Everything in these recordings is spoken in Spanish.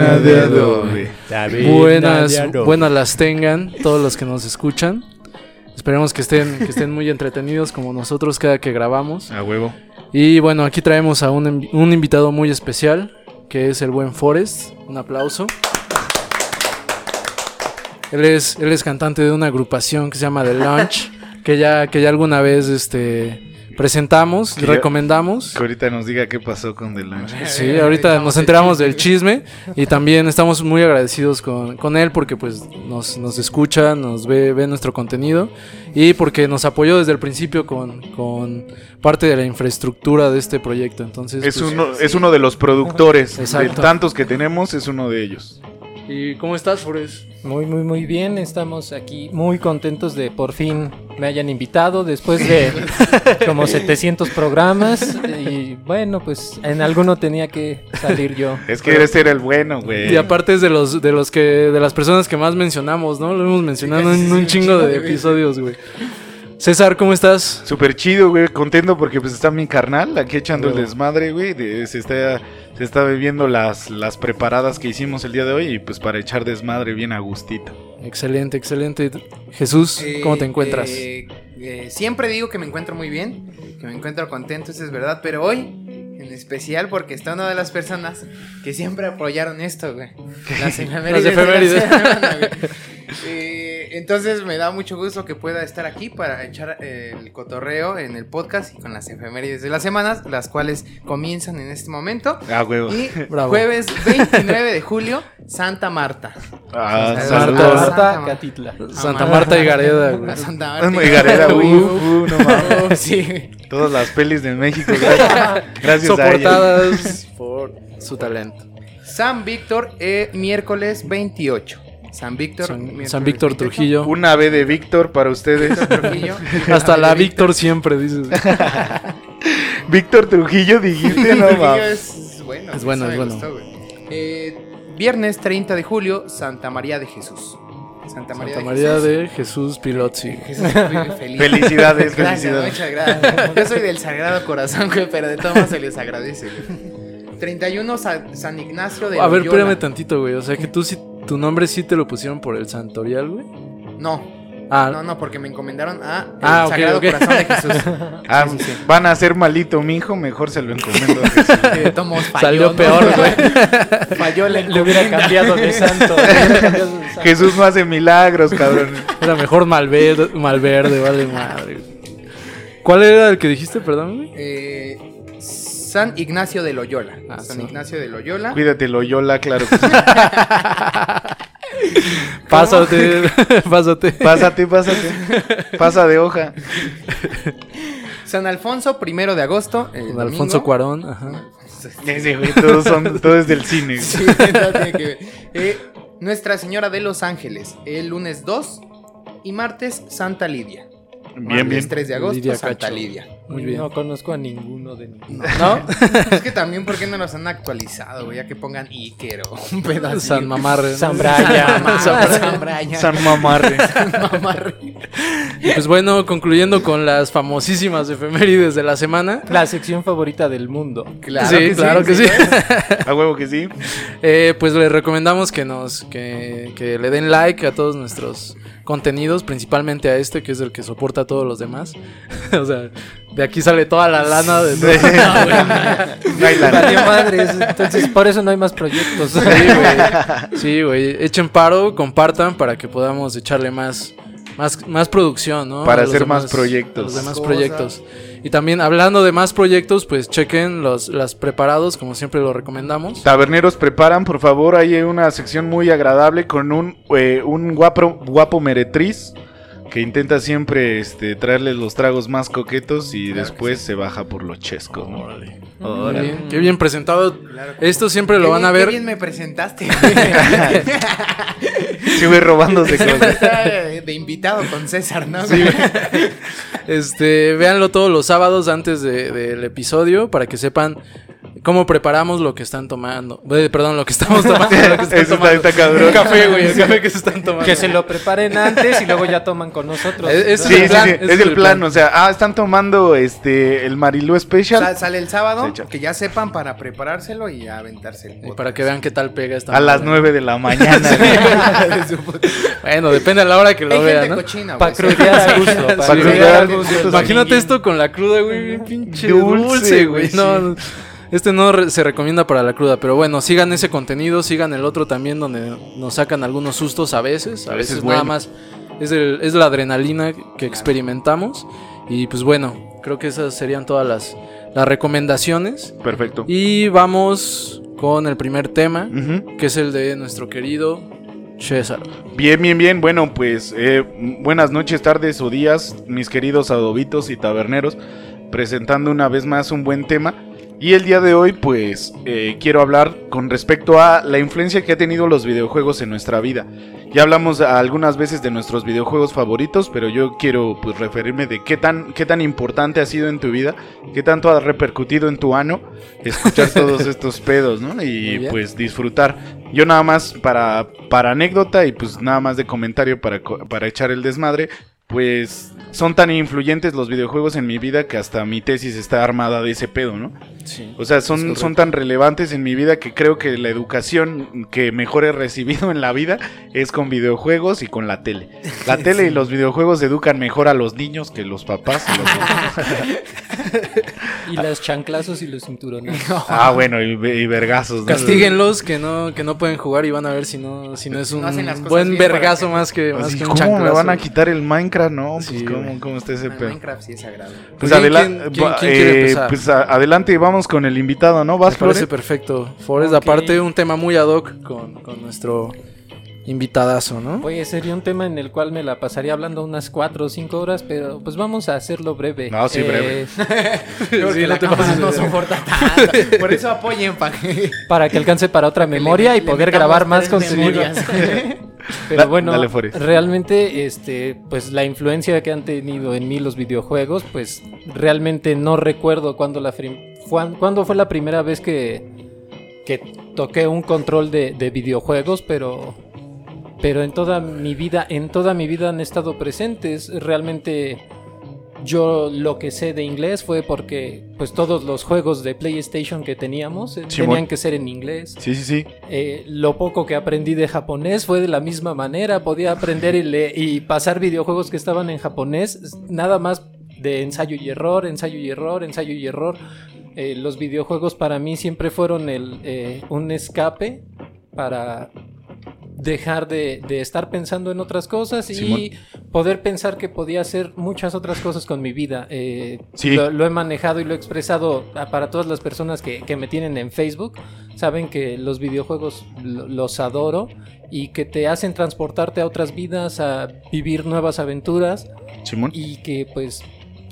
Taberna de adobe. Buenas, buenas las tengan todos los que nos escuchan. Esperemos que estén, que estén muy entretenidos como nosotros cada que grabamos. A huevo. Y bueno, aquí traemos a un, un invitado muy especial, que es el buen Forrest. Un aplauso. Él es, él es cantante de una agrupación que se llama The Lunch, que ya, que ya alguna vez este, presentamos Que- recomendamos. Que ahorita nos diga qué pasó con The Lunch. Sí, ahorita nos enteramos del chisme y también estamos muy agradecidos con, con él porque pues nos, nos escucha, nos ve, ve nuestro contenido y porque nos apoyó desde el principio con, con parte de la infraestructura de este proyecto. Entonces, Es pues, uno, es uno de los productores. De tantos que tenemos, es uno de ellos. ¿Y cómo estás, Forrest? Muy, muy, muy bien. Estamos aquí muy contentos de por fin me hayan invitado después de como 700 programas. Y bueno, pues en alguno tenía que salir yo. Es que eres era el bueno, güey. Y aparte es de los de los que de las personas que más mencionamos, ¿no? Lo hemos mencionado en un chingo de episodios, güey. César, ¿cómo estás? Súper chido, güey. Contento porque pues está mi carnal aquí echando el desmadre, güey. de- se está se está bebiendo las, las preparadas que hicimos el día de hoy y pues para echar desmadre bien a gustito. Excelente, excelente. Jesús, ¿cómo te Eh, encuentras? eh, eh, siempre digo que me encuentro muy bien, que me encuentro contento, eso es verdad, pero hoy en especial porque está una de las personas que siempre apoyaron esto, güey. Las efemérides. de la efemérides. semana. Eh, entonces me da mucho gusto que pueda estar aquí para echar eh, el cotorreo en el podcast y con las efemérides de las semanas, las cuales comienzan en este momento. Ah, huevo. Y Bravo. jueves 29 de julio, Santa Marta. Ah, Santa. Marta. Santa- Catitla. Santa Marta y Gareda, güey. Santa Marta. muy garera, uh, uh, no mames. Sí. Todas las pelis de México, gracias, gracias a ella. Soportadas por su talento. San Víctor, eh, miércoles 28. San Víctor. San, Víctor 28. Trujillo. Una B de Víctor para ustedes. Trujillo. Hasta la Víctor siempre, dices. Víctor Trujillo, dijiste, no Trujillo mames. es bueno. Es bueno, es gustó. Eh, viernes 30 de julio, Santa María de Jesús. Santa María, Santa de, María Jesús. de Jesús Pilotzi. Jesús, feliz. Felicidades, Gracias, felicidades. muchas gracias. Yo soy del Sagrado Corazón, güey, pero de todos modos se les agradece. güey. 31 Sa- San Ignacio de A ver, Loyola. espérame tantito, güey. O sea que tú sí, tu nombre sí te lo pusieron por el santorial, güey. No, Ah, no, no, porque me encomendaron a el Ah, Sagrado. Corazón de Jesús. Ah, Sí, sí, sí. van a ser malito mi hijo, mejor se lo encomiendo. a Jesús. Modos falló, Salió ¿no? peor, güey. Falló la Le hubiera cambiado de santo. le hubiera cambiado de santo. Jesús no hace milagros, cabrón. Era mejor Malverde, Malverde, vale madre. ¿Cuál era el que dijiste, perdón, güey? Eh, San Ignacio de Loyola. Ah, San sí. Ignacio de Loyola. Cuídate, Loyola, claro que sí. Pásate, pásate. Pásate, pásate. Pasa de hoja. San Alfonso, primero de agosto. el Con Alfonso domingo. Cuarón, ajá. Ese, güey, todos son, todo es del cine. güey. Sí, no tiene que ver. Eh, Nuestra Señora de los Ángeles, el lunes 2 y martes Santa Lidia. Bien, Martes bien. 3 de agosto, Lidia Santa Cacho. Lidia. Muy bien. No conozco a ninguno de ninguno. ¿No? Es que también, ¿por qué no los han actualizado, güey? Ya que pongan Iker o un pedazo. San Mamarre. ¿no? San Brian. San Brian. San Mamarre. Mamarre. Y pues bueno, concluyendo con las famosísimas efemérides de la semana. La sección favorita del mundo. Claro Sí, que claro que sí. A huevo que sí. Eh, pues les recomendamos que nos que, que le den like a todos nuestros contenidos, principalmente a este que es el que soporta a todos los demás. o sea, de aquí sale toda la lana de todo. No hay madres, entonces por eso no hay más proyectos. Sí, güey. Sí, güey. Echen paro, compartan para que podamos echarle más, más, más producción, ¿no? Para hacer más proyectos. los demás proyectos. Y también hablando de más proyectos, pues chequen los las preparados, como siempre lo recomendamos. Taberneros preparan, por favor, hay una sección muy agradable con un, eh, un guapo, guapo meretriz que intenta siempre este, traerles los tragos más coquetos y después se baja por los chescos. bien, Qué bien presentado. Claro Esto siempre Qué lo van a Qué ver. bien me presentaste. Sigue robándose cosas. de invitado con César, ¿no? Este, véanlo todos los sábados antes de- del episodio para que sepan cómo preparamos lo que están tomando. Eh, perdón, lo que estamos tomando. lo que están Eso tomando. está cabrón. El café, güey, el café que se están tomando. Que se lo preparen antes y luego ya toman con nosotros. Es- es- Sí, el plan, sí, es, es el el plan. plan. O sea, ah, están tomando este el Marilú Special. Sa- sale el sábado, que ya sepan para preparárselo y aventarse el Y para que vean qué tal pega esta a las madre. 9 de la mañana. Bueno, depende a la hora que lo Hay vean, gente ¿no? cochina, Para crudear a gusto. Para crudear. Imagínate esto con la cruda, güey, pinche Dulce, güey. No, este no re- se recomienda para la cruda, pero bueno, sigan ese contenido, sigan el otro también donde nos sacan algunos sustos a veces, a, A veces veces, bueno. nada más es, el- es la adrenalina que experimentamos y pues bueno, creo que esas serían todas las, las recomendaciones Perfecto. y vamos con el primer tema, que es el de nuestro querido César. Bien, bien, bien. Bueno, pues eh, buenas noches, tardes o días, mis queridos adobitos y taberneros, presentando una vez más un buen tema. Y el día de hoy, pues, eh, quiero hablar con respecto a la influencia que ha tenido los videojuegos en nuestra vida. Ya hablamos algunas veces de nuestros videojuegos favoritos, pero yo quiero pues referirme de qué tan, qué tan importante ha sido en tu vida, qué tanto ha repercutido en tu ano escuchar todos estos pedos, ¿no? Y pues disfrutar. Yo nada más para, para anécdota y pues nada más de comentario para, para echar el desmadre, pues son tan influyentes los videojuegos en mi vida que hasta mi tesis está armada de ese pedo, ¿no? Sí. O sea, son, son tan relevantes en mi vida que creo que la educación que mejor he recibido en la vida es con videojuegos y con la tele. La tele y los videojuegos educan mejor a los niños que los papás. y los- Y las chanclazos y los cinturones. ah, bueno, y, y vergazos. ¿no? Castíguenlos que no, que no pueden jugar y van a ver si no, si no es un No buen vergazo que- más que, más Así, que un ¿Cómo me van a quitar el Minecraft? No, pues Sí, ¿cómo, cómo está ese Ah, pedo? Minecraft sí es sagrado. Pues, ¿Quién- adela- quién- quién- va- quién quiere eh, pues a- adelante y vamos con el invitado, ¿no? Me ¿Vas, parece Flores? perfecto. Forrest, Ok. aparte un tema muy ad hoc con, con nuestro invitadazo, ¿no? Oye, sería un tema en el cual me la pasaría hablando unas cuatro o cinco horas, pero pues vamos a hacerlo breve. No, sí, breve. Sí, la no cámara no soporta tanto. Por eso apoyen para que Para que alcance para otra memoria y le poder grabar más tres contenido. memorias. Pero bueno, dale, realmente, este, pues la influencia que han tenido en mí los videojuegos, pues realmente no recuerdo cuándo la cuándo fue la primera vez que, que toqué un control de, de videojuegos, pero, pero en toda mi vida, en toda mi vida han estado presentes. Realmente yo lo que sé de inglés fue porque pues todos los juegos de PlayStation que teníamos eh, tenían que ser en inglés. Sí, sí, sí. Eh, lo poco que aprendí de japonés fue de la misma manera. Podía aprender y, le- y pasar videojuegos que estaban en japonés, nada más de ensayo y error, ensayo y error, ensayo y error. Eh, los videojuegos para mí siempre fueron el, un escape para dejar de, de estar pensando en otras cosas y poder pensar que podía hacer muchas otras cosas con mi vida. Eh, Sí. lo, lo he manejado y lo he expresado para todas las personas que, que me tienen en Facebook. Saben que los videojuegos lo- los adoro y que te hacen transportarte a otras vidas, a vivir nuevas aventuras Simón. y que pues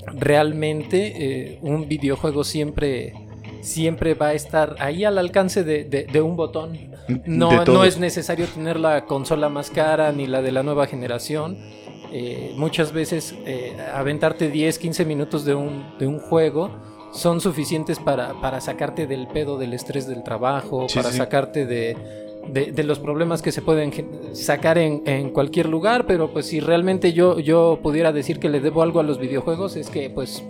realmente eh, un videojuego siempre siempre va a estar ahí al alcance de, de- de un botón. No, no es necesario tener la consola más cara ni la de la nueva generación. Eh, muchas veces eh, aventarte 10, 15 minutos de un, de un juego son suficientes para, para sacarte del pedo del estrés del trabajo, Sí, para sí. sacarte de, de- de los problemas que se pueden sacar en, en cualquier lugar, pero pues si realmente yo, yo pudiera decir que le debo algo a los videojuegos es que pues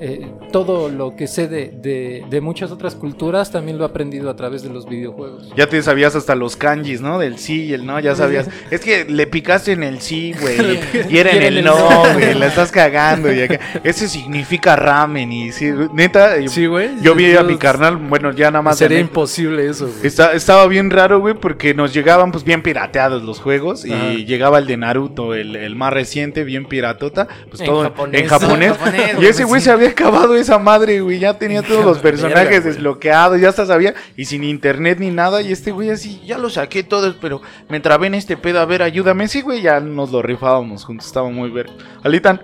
eh, todo lo que sé de, de- de muchas otras culturas también lo he aprendido a través de los videojuegos. Ya te sabías hasta los kanjis, ¿no? Del sí y el no, ya sabías. Es que le picaste en el sí, güey. Y era en el no, güey. La estás cagando. Y acá. Ese significa ramen. Y sí, neta, Sí, güey. yo vi a mi carnal, bueno, ya nada más. Sería imposible eso, güey. Está- estaba bien raro, güey, porque nos llegaban pues bien pirateados los juegos Ajá. y llegaba el de Naruto, el, el más reciente, bien piratota, pues En todo japonés. en japonés. En japonés, y ese güey se había acabado esa madre, güey, ya tenía todos los personajes desbloqueados, ya hasta sabía, y sin internet ni nada, y este güey así, ya lo saqué todos, pero me trabé en este pedo, a ver, ayúdame, sí, güey, ya nos lo rifábamos juntos, estaba muy ver. Alitan,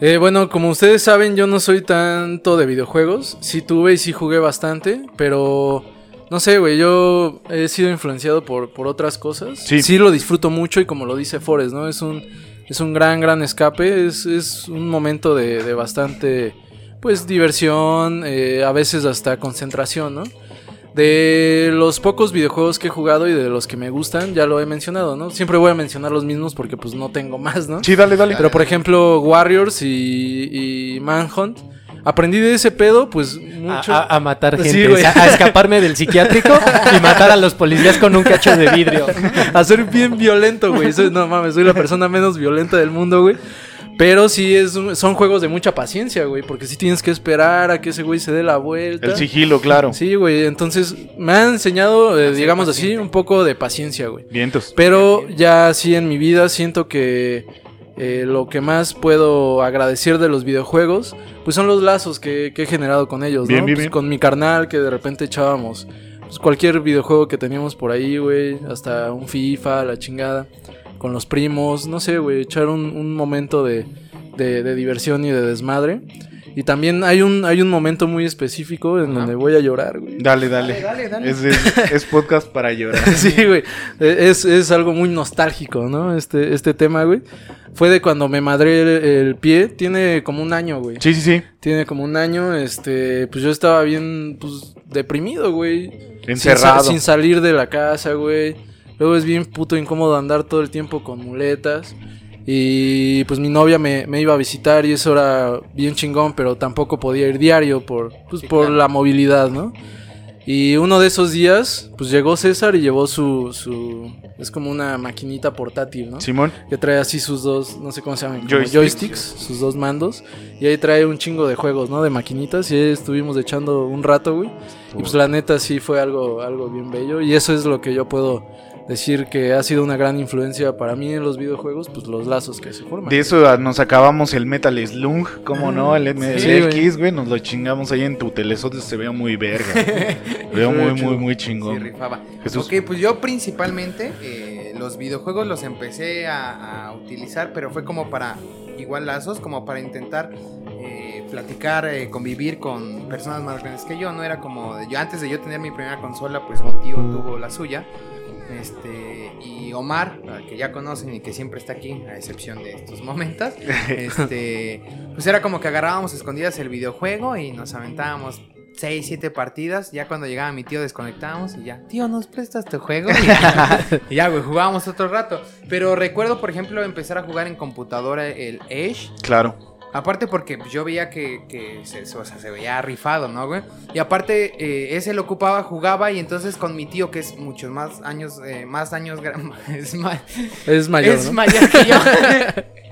Eh, bueno, como ustedes saben, yo no soy tanto de videojuegos. Sí tuve y sí jugué bastante, pero no sé, güey, yo he sido influenciado por, por otras cosas. Sí. lo disfruto mucho y como lo dice Forrest, ¿no? Es un, es un gran, gran escape, es, es un momento de, de bastante pues diversión, eh, a veces hasta concentración, ¿no? De los pocos videojuegos que he jugado y de los que me gustan, ya lo he mencionado, ¿no? Siempre voy a mencionar los mismos porque pues no tengo más, ¿no? Sí, dale, dale. Pero por ejemplo, Warriors y, y Manhunt, aprendí de ese pedo, pues A, mucho. a- a matar Sí, gente, güey. a, a escaparme del psiquiátrico y matar a los policías con un cacho de vidrio. a ser bien violento, güey. Soy- no mames, soy la persona menos violenta del mundo, güey. Pero sí es un- son juegos de mucha paciencia, güey. Porque sí tienes que esperar a que ese güey se dé la vuelta. El sigilo, claro. Sí, güey. Entonces me han enseñado, eh, digamos así, un poco de paciencia, güey. Vientos. Pero ya sí en mi vida siento que eh, lo que más puedo agradecer de los videojuegos, pues son los lazos que, que he generado con ellos, Bien, ¿no? bien, Pues bien. con mi carnal que de repente echábamos pues, cualquier videojuego que teníamos por ahí, güey, hasta un FIFA, la chingada, con los primos, no sé, güey, echar un, un momento de, de- de diversión y de desmadre. Y también hay un, hay un momento muy específico en donde voy a llorar, güey. Dale, dale. Dale, dale, dale. Es, es- es podcast para llorar. Sí, güey. Es, es algo muy nostálgico, ¿no? Este, este tema, güey. Fue de cuando me madré el, el pie. Tiene como un año, güey. Sí, sí, sí. Tiene como un año. Este, pues yo estaba bien, pues, deprimido, güey. Encerrado. Sin, sin salir de la casa, güey. Luego es bien puto incómodo andar todo el tiempo con muletas. Y pues mi novia me, me iba a visitar y eso era bien chingón, pero tampoco podía ir diario por, pues, por la movilidad, ¿no? Y uno de esos días, pues llegó César y llevó su, su... Es como una maquinita portátil, ¿no? Simón. Que trae así sus dos, no sé cómo se llaman, joysticks, sus dos mandos. Y ahí trae un chingo de juegos, ¿no? De maquinitas. Y ahí estuvimos echando un rato, güey. Y pues la neta sí fue algo, algo bien bello. Y eso es lo que yo puedo decir que ha sido una gran influencia para mí en los videojuegos, pues los lazos que se forman. De eso ah, nos acabamos el Metal Slug, ¿cómo no? El MSX, Sí, güey. güey. Nos lo chingamos ahí en tu telesote, se veía muy verga. Se veía muy, muy, muy Sí, chingón. rifaba. Jesús. Ok, pues yo principalmente eh, los videojuegos los empecé a, a utilizar, pero fue como para igual lazos, como para intentar eh, platicar, eh, convivir con personas más grandes que yo. No era como de- yo antes de yo tener mi primera consola, pues mi tío tuvo la suya. Este, y Omar, al que ya conocen y que siempre está aquí, a excepción de estos momentos, este, pues era como que agarrábamos escondidas el videojuego y nos aventábamos 6, 7 partidas. Ya cuando llegaba mi tío desconectábamos y ya, tío, ¿nos prestas tu juego? Y ya, y ya, güey, jugábamos otro rato. Pero recuerdo, por ejemplo, empezar a jugar en computadora el Edge. Claro. Aparte porque yo veía que, que se, o sea, se veía rifado, ¿no, güey? Y aparte, eh, ese lo ocupaba, jugaba y entonces con mi tío, que es muchos más años, eh, más años, es más, Es mayor, es ¿no? mayor que yo.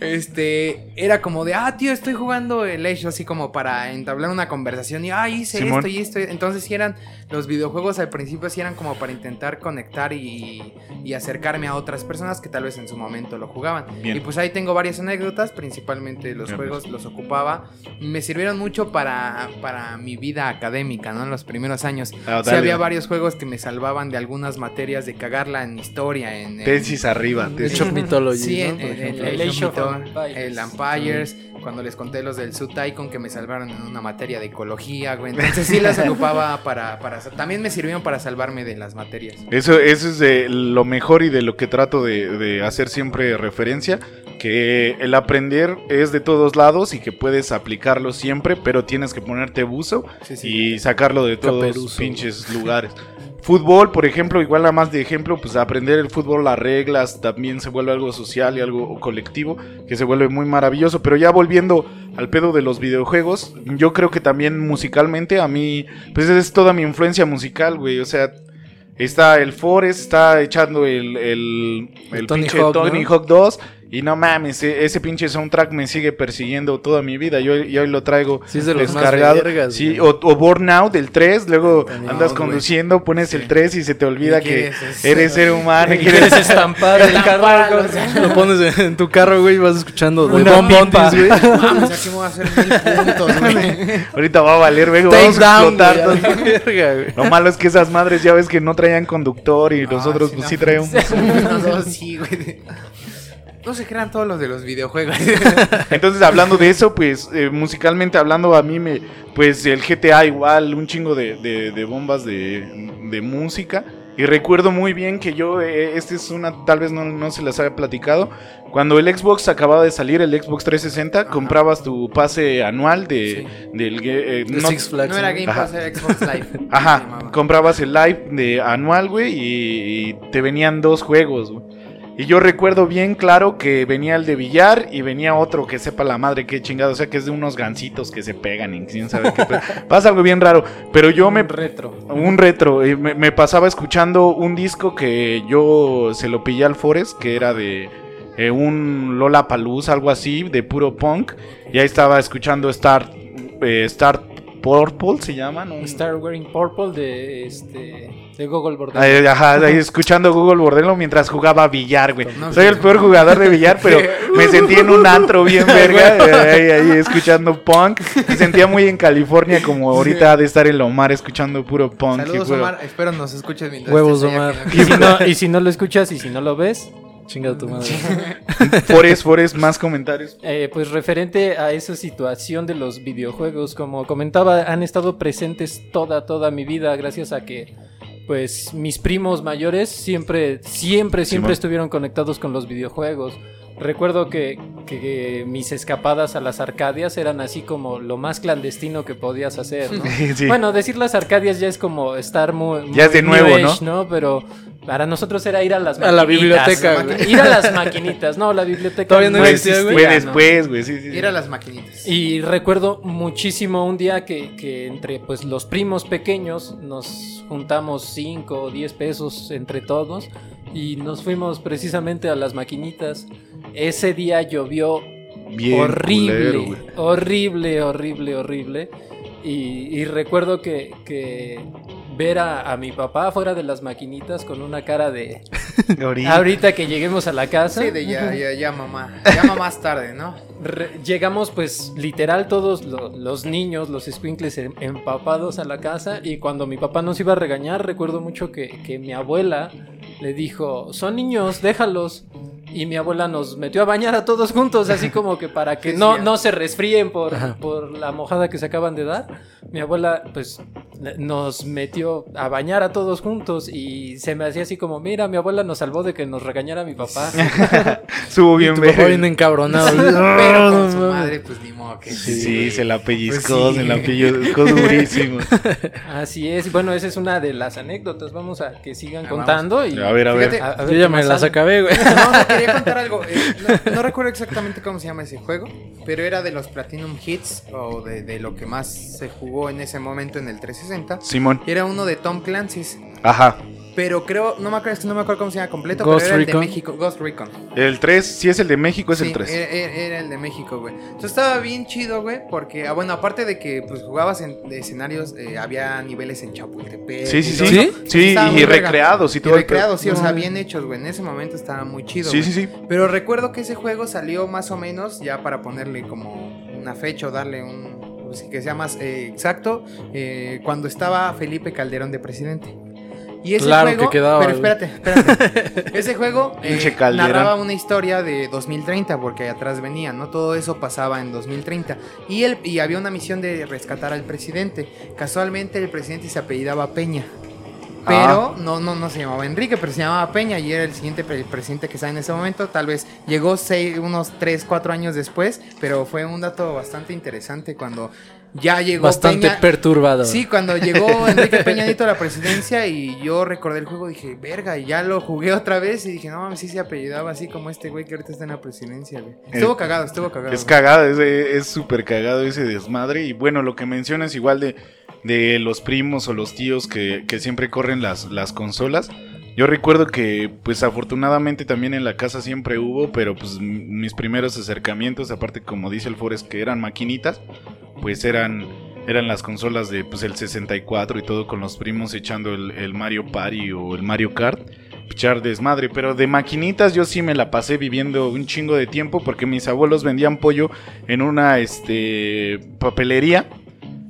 este, era como de, ah, tío, estoy jugando el Age, así como para entablar una conversación. Y, ah, hice Simón. esto y esto. Entonces, sí eran, los videojuegos al principio sí eran como para intentar conectar y, y acercarme a otras personas que tal vez en su momento lo jugaban. Bien. Y pues ahí tengo varias anécdotas, principalmente los Bien, juegos los ocupaba. Me sirvieron mucho para, para mi vida académica, ¿no? En los primeros años. Sí dale. había varios juegos que me salvaban de algunas materias, de cagarla en historia, en... en- Tesis arriba. De tesis. Sí, ¿no? en, El el Age of Mytho- Empires. el Empires, cuando les conté los del Su Tycoon que me salvaron en una materia de ecología, güey. Entonces sí las ocupaba para, para... También me sirvieron para salvarme de las materias. Eso, eso es de lo mejor y de lo que trato de, de hacer siempre referencia. Que el aprender es de todos lados y que puedes aplicarlo siempre, pero tienes que ponerte buzo Sí, sí. y sacarlo de todos Caperuzo. pinches lugares. Fútbol, por ejemplo, igual a más de ejemplo, pues aprender el fútbol, las reglas, también se vuelve algo social y algo colectivo, que se vuelve muy maravilloso. Pero ya volviendo al pedo de los videojuegos, yo creo que también musicalmente a mí, pues es toda mi influencia musical, güey. O sea, está el Forest, está echando el, el, el Tony pinche Hawk, Tony ¿no? Hawk 2. Y no mames, e- ese pinche soundtrack me sigue persiguiendo toda mi vida. Yo, yo hoy lo traigo Sí, es de los más descargado. vergas, sí, güey. o, o Burnout, el 3. Luego También. andas güey. conduciendo, pones el 3 y se te olvida ¿Y que eso? eres ser humano. y quieres estampar el carro. Lo pones en tu carro, güey, y vas escuchando Una Bomb pipa. Bumpies, güey. Vamos, aquí me voy a hacer mil puntos, güey. Ahorita va a valer, vengo, Take vamos a down, explotar. güey, verga, güey. Lo malo es que esas madres ya ves que no traían conductor y nosotros Ah, pues no. sí traemos. Sí, güey. No se crean todos los de los videojuegos. Entonces, hablando de eso, pues eh, musicalmente hablando, a mí me. Pues el GTA igual, un chingo de, de- de bombas de, de música. Y recuerdo muy bien que yo, eh, este es una, tal vez no, no se las había platicado. Cuando el Xbox acababa de salir, el Xbox 360, comprabas tu pase anual de, del... eh, no- Six Flags. No era ¿no? Game Ajá. Pass, era Xbox Live. Ajá, comprabas el live de anual, güey, y, y te venían dos juegos, güey. Y yo recuerdo bien claro que venía el de billar y venía otro que sepa la madre qué chingado, o sea que es de unos gancitos que se pegan y quién sabe qué. Pasa algo bien raro, pero yo me Un retro. un retro, me, me pasaba escuchando un disco que yo se lo pillé al Forest, que era de eh, un Lola Paluz, algo así, de puro punk. Y ahí estaba escuchando Star, eh, Star Purple, se llama, ¿no? Star Wearing Purple de este de Google Border. Ahí, ajá, ahí escuchando Google Bordelo mientras jugaba billar, güey. No, Soy sí. el peor jugador de billar, pero me sentí en un antro bien verga, eh, ahí, ahí escuchando punk. Me sentía muy en California, como ahorita de estar en Omar escuchando puro punk. y Saludos, puro- Omar. Espero nos escuches mientras Huevos, Omar. con- Y si, no, y si no lo escuchas y si no lo ves, Chinga tu madre. Forest, Forest, más comentarios. eh, pues referente a esa situación de los videojuegos, como comentaba, han estado presentes toda, toda mi vida gracias a que pues mis primos mayores siempre, siempre, siempre Simón. estuvieron conectados con los videojuegos. Recuerdo que, que mis escapadas a las Arcadias eran así como lo más clandestino que podías hacer, ¿no? Sí. Bueno, decir las Arcadias ya es como estar muy... Ya es de muy nuevo, ¿no? ¿no? Pero para nosotros era ir a las A la maquinitas. biblioteca, güey. Ir a las maquinitas. No, la biblioteca Todavía no existía, güey. fue ¿no? después, güey. Sí. Ir a las maquinitas. Y recuerdo muchísimo un día que, que entre pues los primos pequeños nos juntamos 5 o 10 pesos entre todos y nos fuimos precisamente a las maquinitas. Ese día llovió Bien horrible, culero, horrible, horrible, horrible. Y, y recuerdo que, que ver a, a mi papá fuera de las maquinitas con una cara de Ahorita. ahorita que lleguemos a la casa. Sí, de ya, ya, ya, mamá. Llama más tarde, ¿no? Re- llegamos pues literal todos lo- los niños, los squinkles em- empapados a la casa y cuando mi papá nos iba a regañar recuerdo mucho que, que mi abuela le dijo, son niños, déjalos. Y mi abuela nos metió a bañar a todos juntos, así como que para que Sí, no, sí, no se resfríen por, por la mojada que se acaban de dar. Mi abuela pues nos metió a bañar a todos juntos y se me hacía así como, mira, mi abuela nos salvó de que nos regañara mi papá. Estuvo bien Tu papá verga. bien encabronado. Pero con su madre, pues ni que Sí, sí, se la pellizcó, Pues sí. se la pellizcó durísimo. Así es, bueno, esa es una de las anécdotas. Vamos a que sigan Ah, contando. Y, A ver, a ver. Fíjate, a- a ver Yo ya me las acabé, güey. No, no, quería contar algo. Eh, no, no recuerdo exactamente cómo se llama ese juego, pero era de los Platinum Hits o de, de lo que más se jugó en ese momento en el 360. Simón. Era uno de Tom Clancy's, Ajá. Pero creo, no me acuerdo, no me acuerdo cómo se llama completo, Ghost pero era Recon. el de México, Ghost Recon. El 3, si es el de México, es Sí, el 3. Era, era- era el de México, güey. Entonces estaba bien chido, güey, porque, ah, bueno, aparte de que pues jugabas en de escenarios, eh, había niveles en Chapultepec. Sí, sí, y sí. todo ¿Sí? y recreados y todo recreados, sí, o sea, bien hechos, güey. En ese momento estaba muy chido, Sí, sí, sí. Pero recuerdo que ese juego salió más o menos ya para ponerle como una fecha o darle un. pues, que sea más eh, exacto. eh, cuando estaba Felipe Calderón de presidente. Y ese Claro juego. que quedaba, pero espérate, espérate. ese juego eh, narraba una historia de 2030, porque atrás venía, ¿no? Todo eso pasaba en 2030. Y, él, y había una misión de rescatar al presidente. Casualmente el presidente se apellidaba Peña. Pero no, no, no se llamaba Enrique, pero se llamaba Peña y era el siguiente pre- presidente que está en ese momento. Tal vez llegó seis, unos 3, 4 años después, pero fue un dato bastante interesante cuando ya llegó Bastante Peña. perturbado. Sí, cuando llegó Enrique Peña Nieto a la presidencia y yo recordé el juego, dije, verga, y ya lo jugué otra vez y dije, no mames, sí se apellidaba así como este güey que ahorita está en la presidencia, güey. Estuvo Eh, cagado, estuvo cagado. Es güey. cagado, es- es súper cagado ese desmadre. Y bueno, lo que mencionas igual de, de los primos o los tíos que, que siempre corren las, las consolas. Yo recuerdo que, pues afortunadamente también en la casa siempre hubo, pero pues mis primeros acercamientos, aparte como dice el Forest, que eran maquinitas, pues eran, eran las consolas de pues el 64 y todo con los primos echando el, el Mario Party o el Mario Kart. Pichar desmadre, pero de maquinitas yo sí me la pasé viviendo un chingo de tiempo porque mis abuelos vendían pollo en una este papelería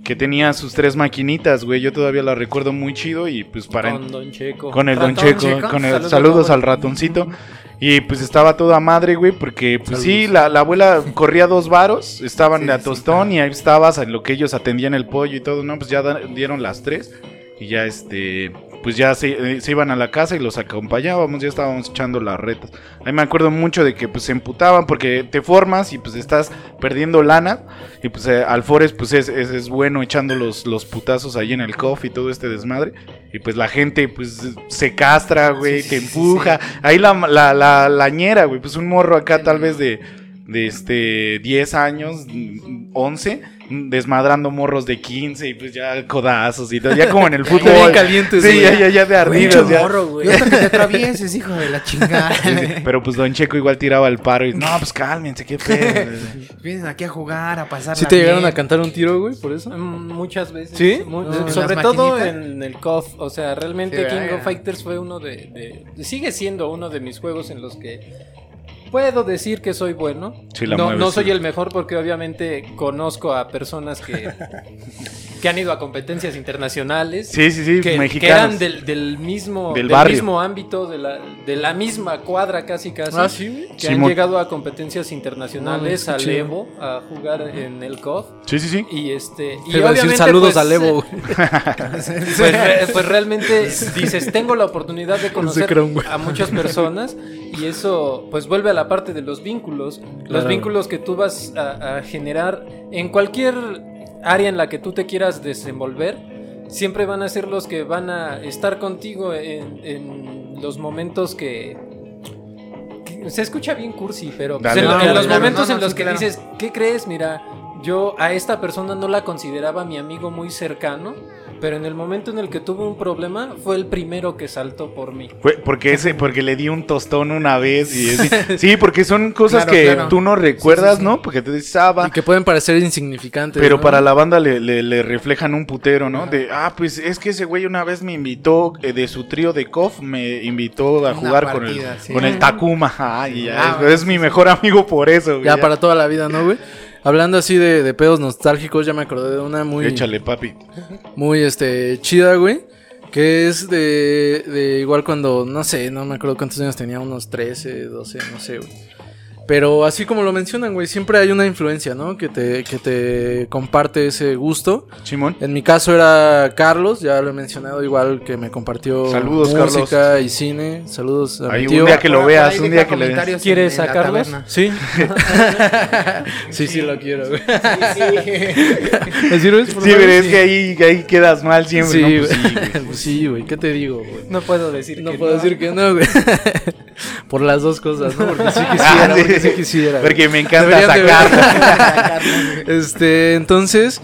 que tenía sus tres maquinitas, güey. Yo todavía la recuerdo muy chido y pues para Con Don Checo. con el Don Checo, Checo. con el Saludos, saludos, al ratoncito. Y pues estaba toda madre, güey, porque pues sí, la, la abuela corría dos varos, estaban Sí, a sí, tostón y ahí estabas en lo que ellos atendían el pollo y todo, no, pues ya dieron las tres y ya este, pues ya se, eh, se iban a la casa y los acompañábamos, ya estábamos echando las retas. Ahí me acuerdo mucho de que pues se emputaban porque te formas y pues estás perdiendo lana y pues eh, Alfores pues es, es, es bueno echando los, los putazos ahí en el coffee y todo este desmadre. Y pues la gente pues se castra, güey, Sí, te sí, sí, empuja. Ahí la, la, la, la ñera, güey, pues un morro acá tal vez de, de este 10 años, 11, desmadrando morros de 15 y pues ya codazos y todo, ya como en el Bien fútbol. calientes, Sí, güey. ya, ya, ya de ardidos. ya. Hasta que te atravieses, hijo de la chingada. Pero pues Don Checo igual tiraba el paro y no, pues cálmense, qué pedo. Vienen aquí a jugar, a pasar ¿Sí te llegaron a cantar un tiro, güey, por eso? Mm, Muchas veces. ¿Sí? No, sobre todo maquinitas. en el KOF. O sea, realmente Sí, King of Fighters fue uno de, de- Sigue siendo uno de mis juegos en los que. Puedo decir que soy bueno. Sí, la no, mueves, no soy sí. el mejor porque obviamente conozco a personas que, que han ido a competencias internacionales. Sí, sí, sí, que, que eran del, del mismo, Del mismo ámbito, de la, de la misma cuadra casi casi. Ah, sí. Que han llegado a competencias internacionales, No, a qué chido. Evo, a jugar en el COF. Sí, sí, sí. Y este. Y Te iba a decir obviamente, saludos pues, al Evo, güey. Pues, pues realmente dices, tengo la oportunidad de conocer a muchas personas y eso pues vuelve a la parte de los vínculos. Los Claro. vínculos que tú vas a, a generar en cualquier área en la que tú te quieras desenvolver, siempre van a ser los que van a estar contigo en, en los momentos que... que- Se escucha bien cursi, pero pues, Dale, en, los momentos No, no, en los sí, que claro. dices, ¿qué crees? Mira, yo a esta persona no la consideraba mi amigo muy cercano, pero en el momento en el que tuve un problema fue el primero que saltó por mí. Fue porque ese, porque le di un tostón una vez y así. Sí, porque son cosas Claro, que claro. tú no recuerdas, Sí, sí, sí. ¿no? Porque te dices, ah, va. Y que pueden parecer insignificantes. Pero ¿no? para la banda le, le- le reflejan un putero, ¿no? De, ah, pues es que ese güey una vez me invitó, eh, de su trío de KOF, me invitó a Una jugar con el, con el Takuma. Ay, ya, Ah, es, bueno, es mi mejor amigo por eso, güey. Ya para toda la vida, ¿no, güey? Hablando así de, de pedos nostálgicos, ya me acordé de una muy, Échale, papi. muy este, chida, güey. Que es de, de igual cuando, no sé, no me acuerdo cuántos años tenía, unos 13, 12, no sé, güey. Pero así como lo mencionan, güey, siempre hay una influencia, ¿no? Que te, que te comparte ese gusto. Simón. En mi caso era Carlos, ya lo he mencionado, igual que me compartió Saludos, música y cine. Saludos a Ahí mi un día que lo veas, un día que le veas. ¿Quieres sacarlos? taberna. Sí. sí, sí lo quiero, güey. ¿Me sirves, por Sí, favor? pero es que ahí, ahí quedas mal siempre, Sí, ¿no? güey. Pues sí, güey. Pues sí, güey. ¿Qué te digo, güey? No puedo decir No que puedo no. decir que no, güey. Por las dos cosas, ¿no? Porque sí Ah, quisiera, sí. porque sí quisiera. güey. Porque me encanta Deberían de ver. sacar. Este, entonces,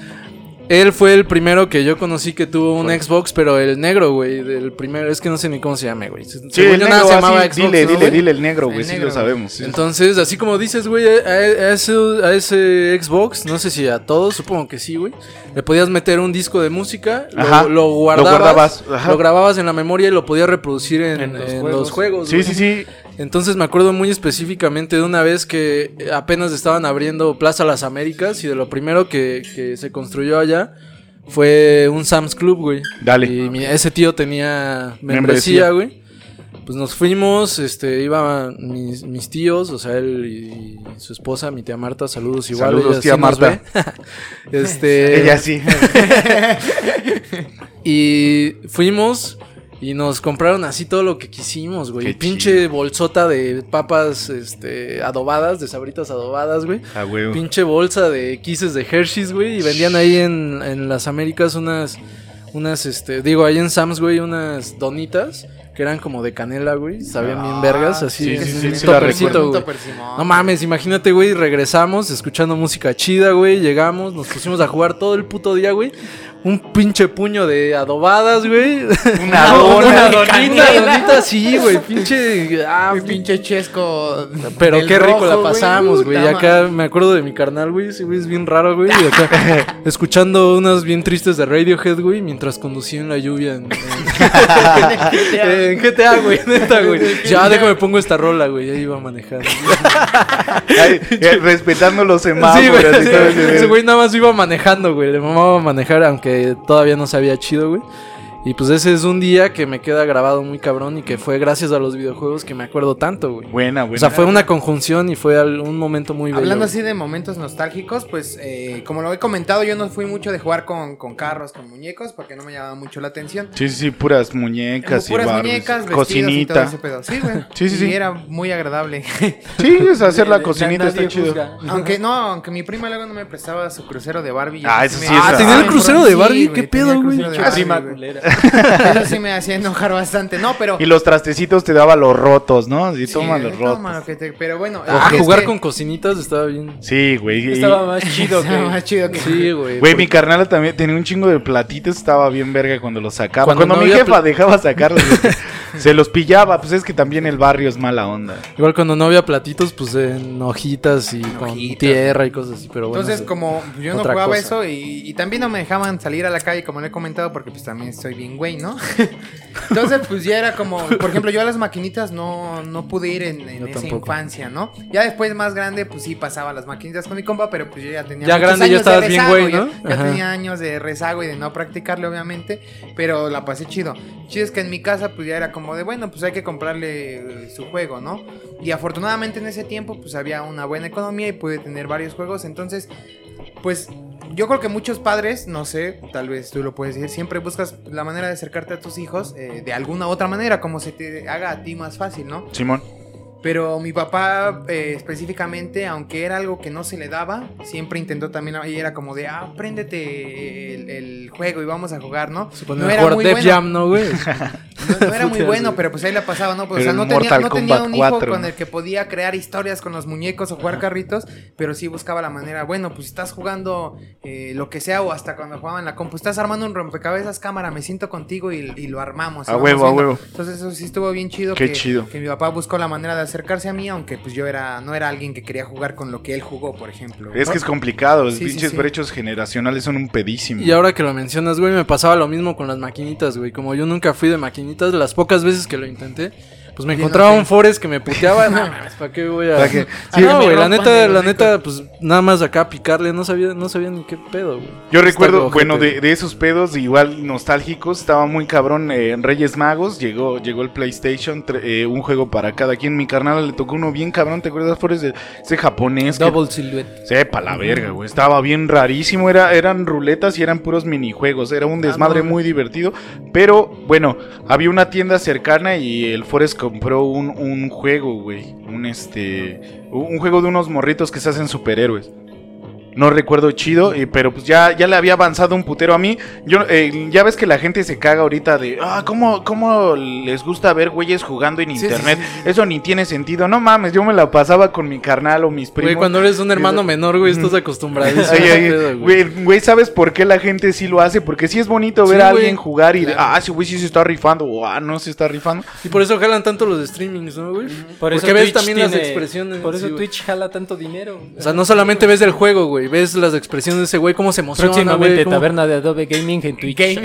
él fue el primero que yo conocí que tuvo un Xbox, pero el negro, güey. El primero, es que no sé ni cómo se llama, güey. Sí, Según el yo, negro, nada se llamaba así, Xbox, dile, ¿no, dile, güey? dile el negro, güey, El sí negro. lo sabemos. sí. Entonces, así como dices, güey, a, a ese, a ese Xbox, no sé si a todos, supongo que sí, güey, le podías meter un disco de música, lo- Ajá, lo, lo guardabas, guardabas, ajá. lo grababas en la memoria y lo podías reproducir en, En los en juegos. los juegos. Sí, güey. sí, sí. Entonces me acuerdo muy específicamente de una vez que apenas estaban abriendo Plaza Las Américas y de lo primero que, que se construyó allá fue un Sam's Club, güey. Dale. Y mi- ese tío tenía Membresía. membresía, güey. Pues nos fuimos, este, iban mis, mis tíos, o sea, él y, su esposa, mi tía Marta, saludos igual. Saludos, ella tía sí Marta. este, Ella sí. y fuimos y nos compraron así todo lo que quisimos, güey. Qué Pinche chido. bolsota de papas este, adobadas, de sabritas adobadas, güey. Ah, güey. Pinche bolsa de quises de Hershey's, güey. Y vendían ahí en, en las Américas unas, unas, este, digo, ahí en Sam's, güey, unas donitas que eran como de canela, güey. Sabían bien vergas, así. Ah, sí, sí, sí, un sí la topercito, güey. No mames, imagínate, güey, regresamos escuchando música chida, güey, llegamos, nos pusimos a jugar todo el puto día, güey. Un pinche puño de adobadas, güey. Una dona. Una de donita, donita, sí, güey, pinche... Ah, Mi pinche chesco. pero qué rico la pasamos, güey. Acá me acuerdo de mi carnal, güey. Ese güey es bien raro, güey. Y acá escuchando unas bien tristes de Radiohead, güey, mientras conducía en la lluvia en, en- en GTA, güey. Neta, güey. Ya, déjame pongo esta rola, güey. Ya iba manejando. Ay, eh, respetando los Sí, semáforos. güey. y todo ese Ese güey nada más iba manejando, güey. Le mamaba manejar, aunque todavía no sabía chido, güey. Y pues ese es un día que me queda grabado muy cabrón y que fue gracias a los videojuegos que me acuerdo tanto, güey. Buena, buena. O sea, fue una conjunción y fue un momento muy. Hablando así de momentos nostálgicos, pues eh, como lo he comentado, yo no fui mucho de jugar con, con carros, con muñecos, porque no me llamaba mucho la atención. Sí, sí, sí, puras muñecas puras y Barbies, muñecas, vestidos y todo cocinita. ese pedo. Sí, güey. Sí, sí, Y sí. era muy agradable. Sí, es hacer la cocinita está chido. juzga. aunque no, aunque mi prima luego no me prestaba su crucero de Barbie. y Ah, eso me- sí es Ah. ¿tenía el Sí, crucero de Sí, Barbie? güey, ¿Qué tenía pedo, güey? Qué prima culera. Eso sí me hacía enojar bastante. No, pero. Y los trastecitos te daba los rotos, ¿no? Sí, toma los rotos. toma lo que te- Pero bueno. Ah, jugar que- con cocinitas estaba bien. Sí, güey. y- Estaba más chido que. Estaba más chido que. Sí, güey. Güey, mi carnal también tenía un chingo de platitos, estaba bien verga cuando los sacaba. Cuando Cuando, no mi jefa dejaba sacarlos, se los pillaba. Pues es que también el barrio es mala onda. Igual cuando no había platitos, pues en hojitas y con hojitas. tierra y cosas así, pero bueno. Entonces, como yo no jugaba cosa. eso y, y también no me dejaban salir a la calle, como le he comentado, porque pues también estoy bien güey, ¿no? Entonces, pues ya era como, por ejemplo, yo a las maquinitas no, no pude ir en, en esa tampoco. infancia, ¿no? Ya después, más grande, pues sí pasaba las maquinitas con mi compa, pero pues yo ya tenía Ya grande, ya años de estabas bien rezago, güey, ya- ¿no? Ya, Ajá. tenía años de rezago y de no practicarle, obviamente, pero la pasé chido. Chido es que en mi casa, pues ya era como de, bueno, pues hay que comprarle eh, su juego, ¿no? Y afortunadamente en ese tiempo, pues había una buena economía y pude tener varios juegos, entonces pues yo creo que muchos padres, no sé, tal vez tú lo puedes decir, siempre buscas la manera de acercarte a tus hijos eh, de alguna otra manera, como se te haga a ti más fácil, ¿no? Simón. Pero mi papá eh, específicamente, aunque era algo que no se le daba, siempre intentó también, y era como de, ah, préndete el, el juego y vamos a jugar, ¿no? Se ponía no era muy bueno. Jam, ¿no, güey? No, no era muy bueno, pero pues ahí la pasaba, ¿no? Pues, o sea, no tenía, no tenía un hijo 4, con el que podía crear historias con los muñecos o jugar carritos, pero sí buscaba la manera, bueno, pues estás jugando eh, lo que sea o hasta cuando jugaba en la compu, estás armando un rompecabezas cámara, me siento contigo y, y lo armamos. A huevo, a huevo. Entonces eso sí estuvo bien chido. Qué que, chido. Que mi papá buscó la manera de acercarse a mí, aunque pues yo era no era alguien que quería jugar con lo que él jugó, por ejemplo. Es que es complicado, los Sí, sí, pinches sí. brechos generacionales son un pedísimo. Y ahora que lo mencionas, güey, me pasaba lo mismo con las maquinitas, güey. Como yo nunca fui de maquinitas, las pocas veces que lo intenté, pues me encontraba un Forest que me puteaba. no, ¿para qué voy a...? ¿Para qué? Ah, Sí, no, güey, la neta, la neta, pues nada más acá picarle, no sabía, no sabía ni qué pedo, güey. Yo Está recuerdo, bueno, de, esos pedos igual nostálgicos, estaba muy cabrón eh, en Reyes Magos, llegó llegó el PlayStation, tre- eh, un juego para cada quien, mi carnal le tocó uno bien cabrón, ¿te acuerdas, Forrest? De ese japonés que Double Silhouette. Sepa la verga, güey. Estaba bien rarísimo. Era, eran ruletas y eran puros minijuegos. Era un desmadre no. muy divertido. Pero, bueno, había una tienda cercana y el Forest compró un, un juego, güey. Un este. Un juego de unos morritos que se hacen superhéroes. No recuerdo chido, eh, pero pues ya, ya le había avanzado un putero a mí. Yo, eh, ya ves que la gente se caga ahorita de, ah, ¿cómo, cómo les gusta ver güeyes jugando en Sí, sí, internet? sí, sí, sí. Eso ni tiene sentido. No mames, yo me la pasaba con mi carnal o mis primos. Güey, cuando eres un hermano menor, güey, estás acostumbradísimo. Ay, a ese ay, pedo, güey. Güey, güey, ¿sabes por qué la gente sí lo hace? Porque sí es bonito ver Sí, a güey. alguien jugar y de, Claro. ah, ese güey sí se está rifando, o ah, no se está rifando. Y por eso jalan tanto los streamings, ¿no, güey? Por eso Porque ves Twitch también las expresiones. Por eso sí. Twitch jala tanto dinero. O sea, no solamente ves el juego, güey, ves las expresiones de ese güey, cómo se emociona, Próximamente güey. cómo- taberna de Adobe Gaming en Twitch.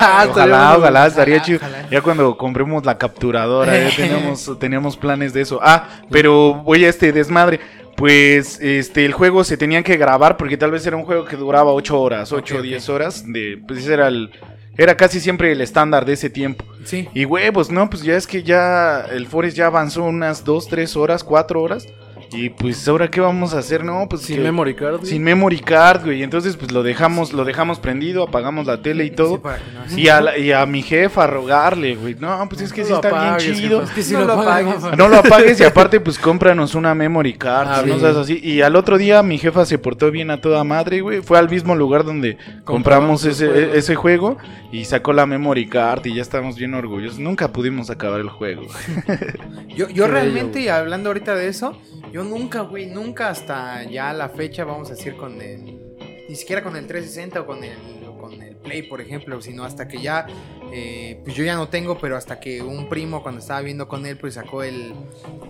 Ah, ojalá, ojalá, estaría chido. Ya cuando compremos la capturadora, ya teníamos, teníamos planes de eso. Ah, pero voy a este desmadre. Pues este el juego se tenían que grabar porque tal vez era un juego que duraba 8 horas, 8 o ok. 10 horas. De, pues ese era el. Era casi siempre el estándar de ese tiempo. Sí. Y huevos, no, pues ya es que ya el Forest ya avanzó unas 2, 3 horas, 4 horas. Y pues ahora qué vamos a hacer, no, pues Sin que- memory card, güey. sin memory card, güey. Entonces pues lo dejamos, lo dejamos prendido, apagamos la tele y todo. Sí, para que no- Y a, la- y a mi jefa a rogarle, güey. No, pues es que No sí está apagues, bien chido. jefa. Es que si No lo lo apagues. apagues. No lo apagues y aparte pues cómpranos una memory card, Ah, no sí. seas así. Y al otro día mi jefa se portó bien a toda madre, güey. Fue al mismo lugar donde compramos Compramos ese, los juegos. ese juego y sacó la memory card y ya estamos bien orgullosos. Nunca pudimos acabar el juego. Yo, yo Qué realmente, bello, y hablando ahorita de eso, yo nunca, güey, nunca hasta ya la fecha, vamos a decir, con el. Ni siquiera con el 360 o con el, con el Play, por ejemplo, sino hasta que ya. eh, pues yo ya no tengo, pero hasta que un primo, cuando estaba viendo con él, pues sacó el.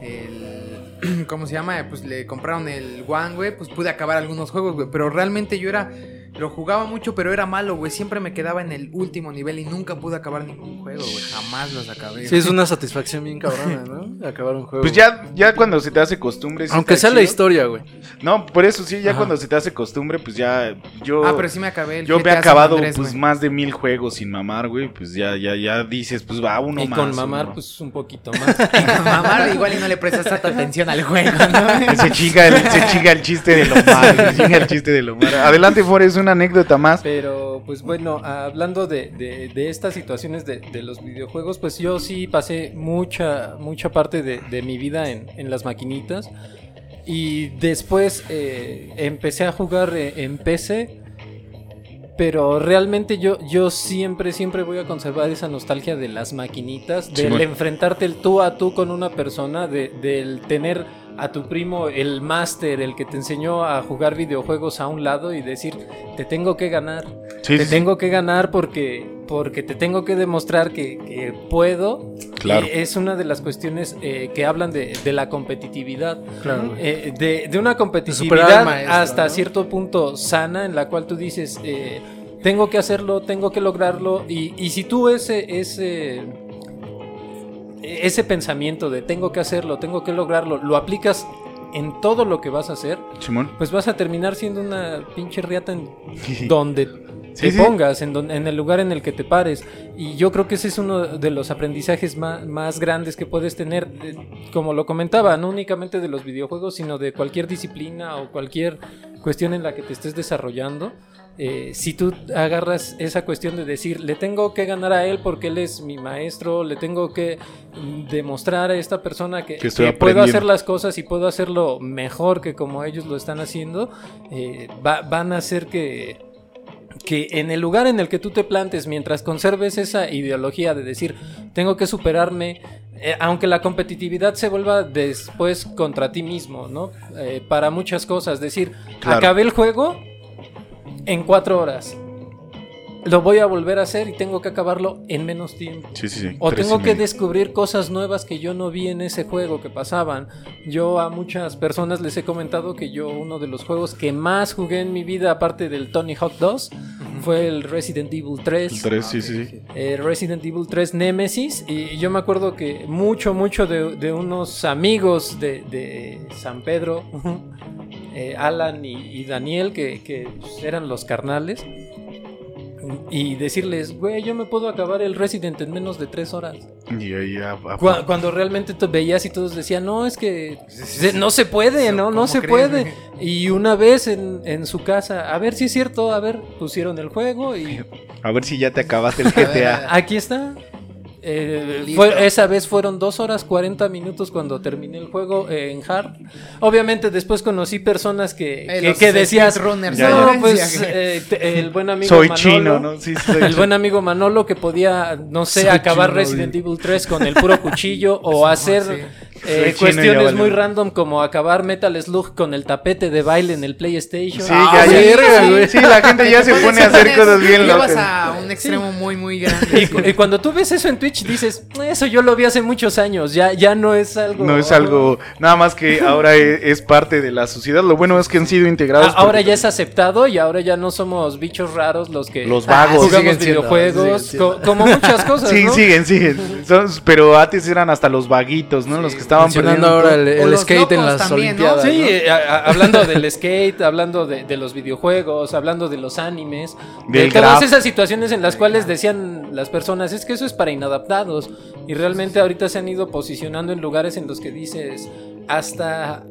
el ¿Cómo se llama? Pues le compraron el One, güey, pues pude acabar algunos juegos, güey. Pero realmente yo era. Lo jugaba mucho, pero era malo, güey. Siempre me quedaba en el último nivel y nunca pude acabar ningún juego, güey. Jamás los acabé. Sí, es una satisfacción bien cabrona, ¿no? Acabar un juego. Pues ya, ya cuando se te hace costumbre. sí Aunque sea la historia, güey. No, por eso sí, ya Ajá. cuando se te hace costumbre, pues ya. Yo, Ah, pero sí me acabé el yo me he acabado Andrés, pues güey. más de mil juegos sin mamar, güey. Pues ya, ya, ya dices, pues va uno y más. con mamar, uno. pues un poquito más. Mamá, igual y no le prestas tanta atención al juego, ¿no? Se chinga, el, se chinga el chiste de Lomar. se chinga el chiste de Lomar. Adelante, Forrest, una anécdota más. Pero, pues bueno, hablando de, de- de estas situaciones de, de los videojuegos, pues yo sí pasé mucha, mucha parte de, de mi vida en, en las maquinitas. Y después eh, empecé a jugar eh, en PC. Pero realmente yo, yo siempre, siempre voy a conservar esa nostalgia de las maquinitas, del enfrentarte el tú a tú con una persona, de- del tener a tu primo, el máster, el que te enseñó a jugar videojuegos a un lado y decir, te tengo que ganar, Sí, te sí, tengo que ganar porque, porque te tengo que demostrar que, que puedo. Claro. Es una de las cuestiones eh, que hablan de, de la competitividad. Claro. Eh, de, de una competitividad maestro, hasta ¿no? cierto punto sana en la cual tú dices, eh, tengo que hacerlo, tengo que lograrlo. Y, y si tú ese, ese, ese pensamiento de tengo que hacerlo, tengo que lograrlo, lo aplicas en todo lo que vas a hacer, Simón. pues vas a terminar siendo una pinche riata en donde Sí, te sí. pongas, en, don- en el lugar en el que te pares. Y yo creo que ese es uno de los aprendizajes más, más grandes que puedes tener, eh, como lo comentaba, no únicamente de los videojuegos, sino de cualquier disciplina o cualquier cuestión en la que te estés desarrollando. Eh, si tú agarras esa cuestión de decir, le tengo que ganar a él porque él es mi maestro, le tengo que demostrar a esta persona que, Que estoy que puedo hacer las cosas y puedo hacerlo mejor que como ellos lo están haciendo, eh, va- van a hacer que, que en el lugar en el que tú te plantes, mientras conserves esa ideología de decir, tengo que superarme, eh, aunque la competitividad se vuelva después contra ti mismo, ¿no? Eh, para muchas cosas, decir, Claro. acabé el juego en cuatro horas. Lo voy a volver a hacer y tengo que acabarlo en menos tiempo. Sí, sí, sí. O tengo que descubrir cosas nuevas que yo no vi en ese juego que pasaban. Yo a muchas personas les he comentado que yo uno de los juegos que más jugué en mi vida, aparte del Tony Hawk 2, fue el Resident Evil 3. El tres, sí, sí, sí. eh, Resident Evil 3 Nemesis. Y yo me acuerdo que mucho, mucho de, de unos amigos de, de San Pedro, eh, Alan y, y Daniel, que, que eran los carnales. Y decirles, güey, yo me puedo acabar el Resident en menos de tres horas. Y ahí a- a- Cu- Cuando realmente tú veías y todos decían, no, es que se- no se puede, no, no ¿Cómo se crees, puede. Y una vez en, en su casa, a ver si es cierto, a ver, pusieron el juego y a ver si ya te acabaste el GTA. aquí está. Eh, fue- esa vez fueron dos horas 40 minutos cuando terminé el juego eh, en hard. Obviamente después conocí personas que, Eh, que, decías, speedrunners, Ya, no, ya. pues eh, te- el buen amigo Soy Manolo, chino, ¿no? Sí, soy el chino. buen amigo Manolo que podía, no sé, Soy acabar chino, Resident Evil 3 con el puro cuchillo o hacer sí. Eh, cuestiones muy random como acabar Metal Slug con el tapete de baile en el PlayStation. Sí, Ah, ya, ya. verga, güey. Sí, la gente ya se pone a hacer cosas bien Llevas locas. a un extremo muy, muy grande. Y, cu- y cuando tú ves eso en Twitch dices, eso yo lo vi hace muchos años, ya, ya no es algo... No es algo, nada más que ahora e- es, parte de la sociedad. Lo bueno es que han sido integrados. Ah, ahora ya es aceptado y ahora ya no somos bichos raros los que Los vagos. jugamos siendo, videojuegos, siguen siendo. co- como muchas cosas, Sí, ¿no? siguen, siguen. Son- pero antes eran hasta los vaguitos, ¿no? Los que estaban Mencionando perdiendo ahora el, el skate en las también, ¿no? Olimpiadas. Sí, ¿no? eh, a- a- hablando del skate, hablando de, de los videojuegos, hablando de los animes, de Del todas graf. esas situaciones en las cuales decían las personas, es que eso es para inadaptados. Y realmente ahorita se han ido posicionando en lugares en los que dices, hasta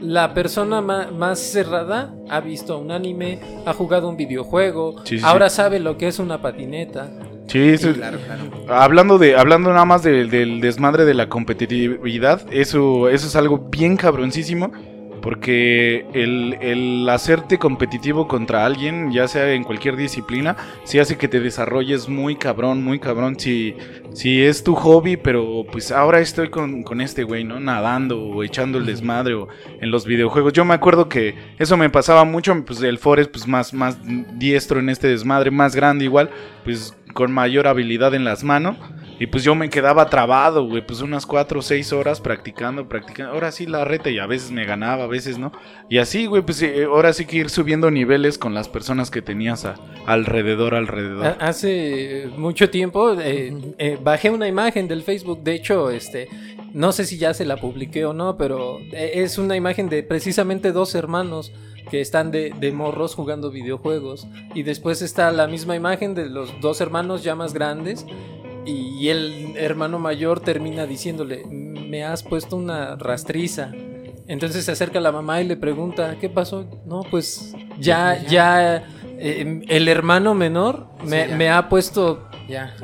la persona más cerrada ha visto un anime, ha jugado un videojuego, Sí, sí, ahora sabe lo que es una patineta. Sí, eso- Claro, claro. hablando de hablando nada más de- del desmadre de la competitividad, eso eso es algo bien cabroncísimo. Porque el, el hacerte competitivo contra alguien, ya sea en cualquier disciplina, sí hace que te desarrolles muy cabrón, muy cabrón. Si, si es tu hobby, pero pues ahora estoy con, con este güey, ¿no? Nadando o echando el desmadre o en los videojuegos. Yo me acuerdo que eso me pasaba mucho, pues el Forest pues más, más diestro en este desmadre, más grande igual, pues con mayor habilidad en las manos. Y pues yo me quedaba trabado, güey, pues unas cuatro o seis horas practicando, practicando. Ahora sí la reta y a veces me ganaba, a veces no. Y así, güey, pues eh, ahora sí que ir subiendo niveles con las personas que tenías a- alrededor, alrededor. Ha- Hace mucho tiempo eh, eh, bajé una imagen del Facebook, de hecho, este, no sé si ya se la publiqué o no, pero eh, es una imagen de precisamente dos hermanos que están de, de morros jugando videojuegos y después está la misma imagen de los dos hermanos ya más grandes y el hermano mayor termina diciéndole, me has puesto una rastriza. Entonces se acerca la mamá y le pregunta, ¿qué pasó? No, pues ya, ya, eh, el hermano menor me, Sí, ya. me ha puesto... Ya.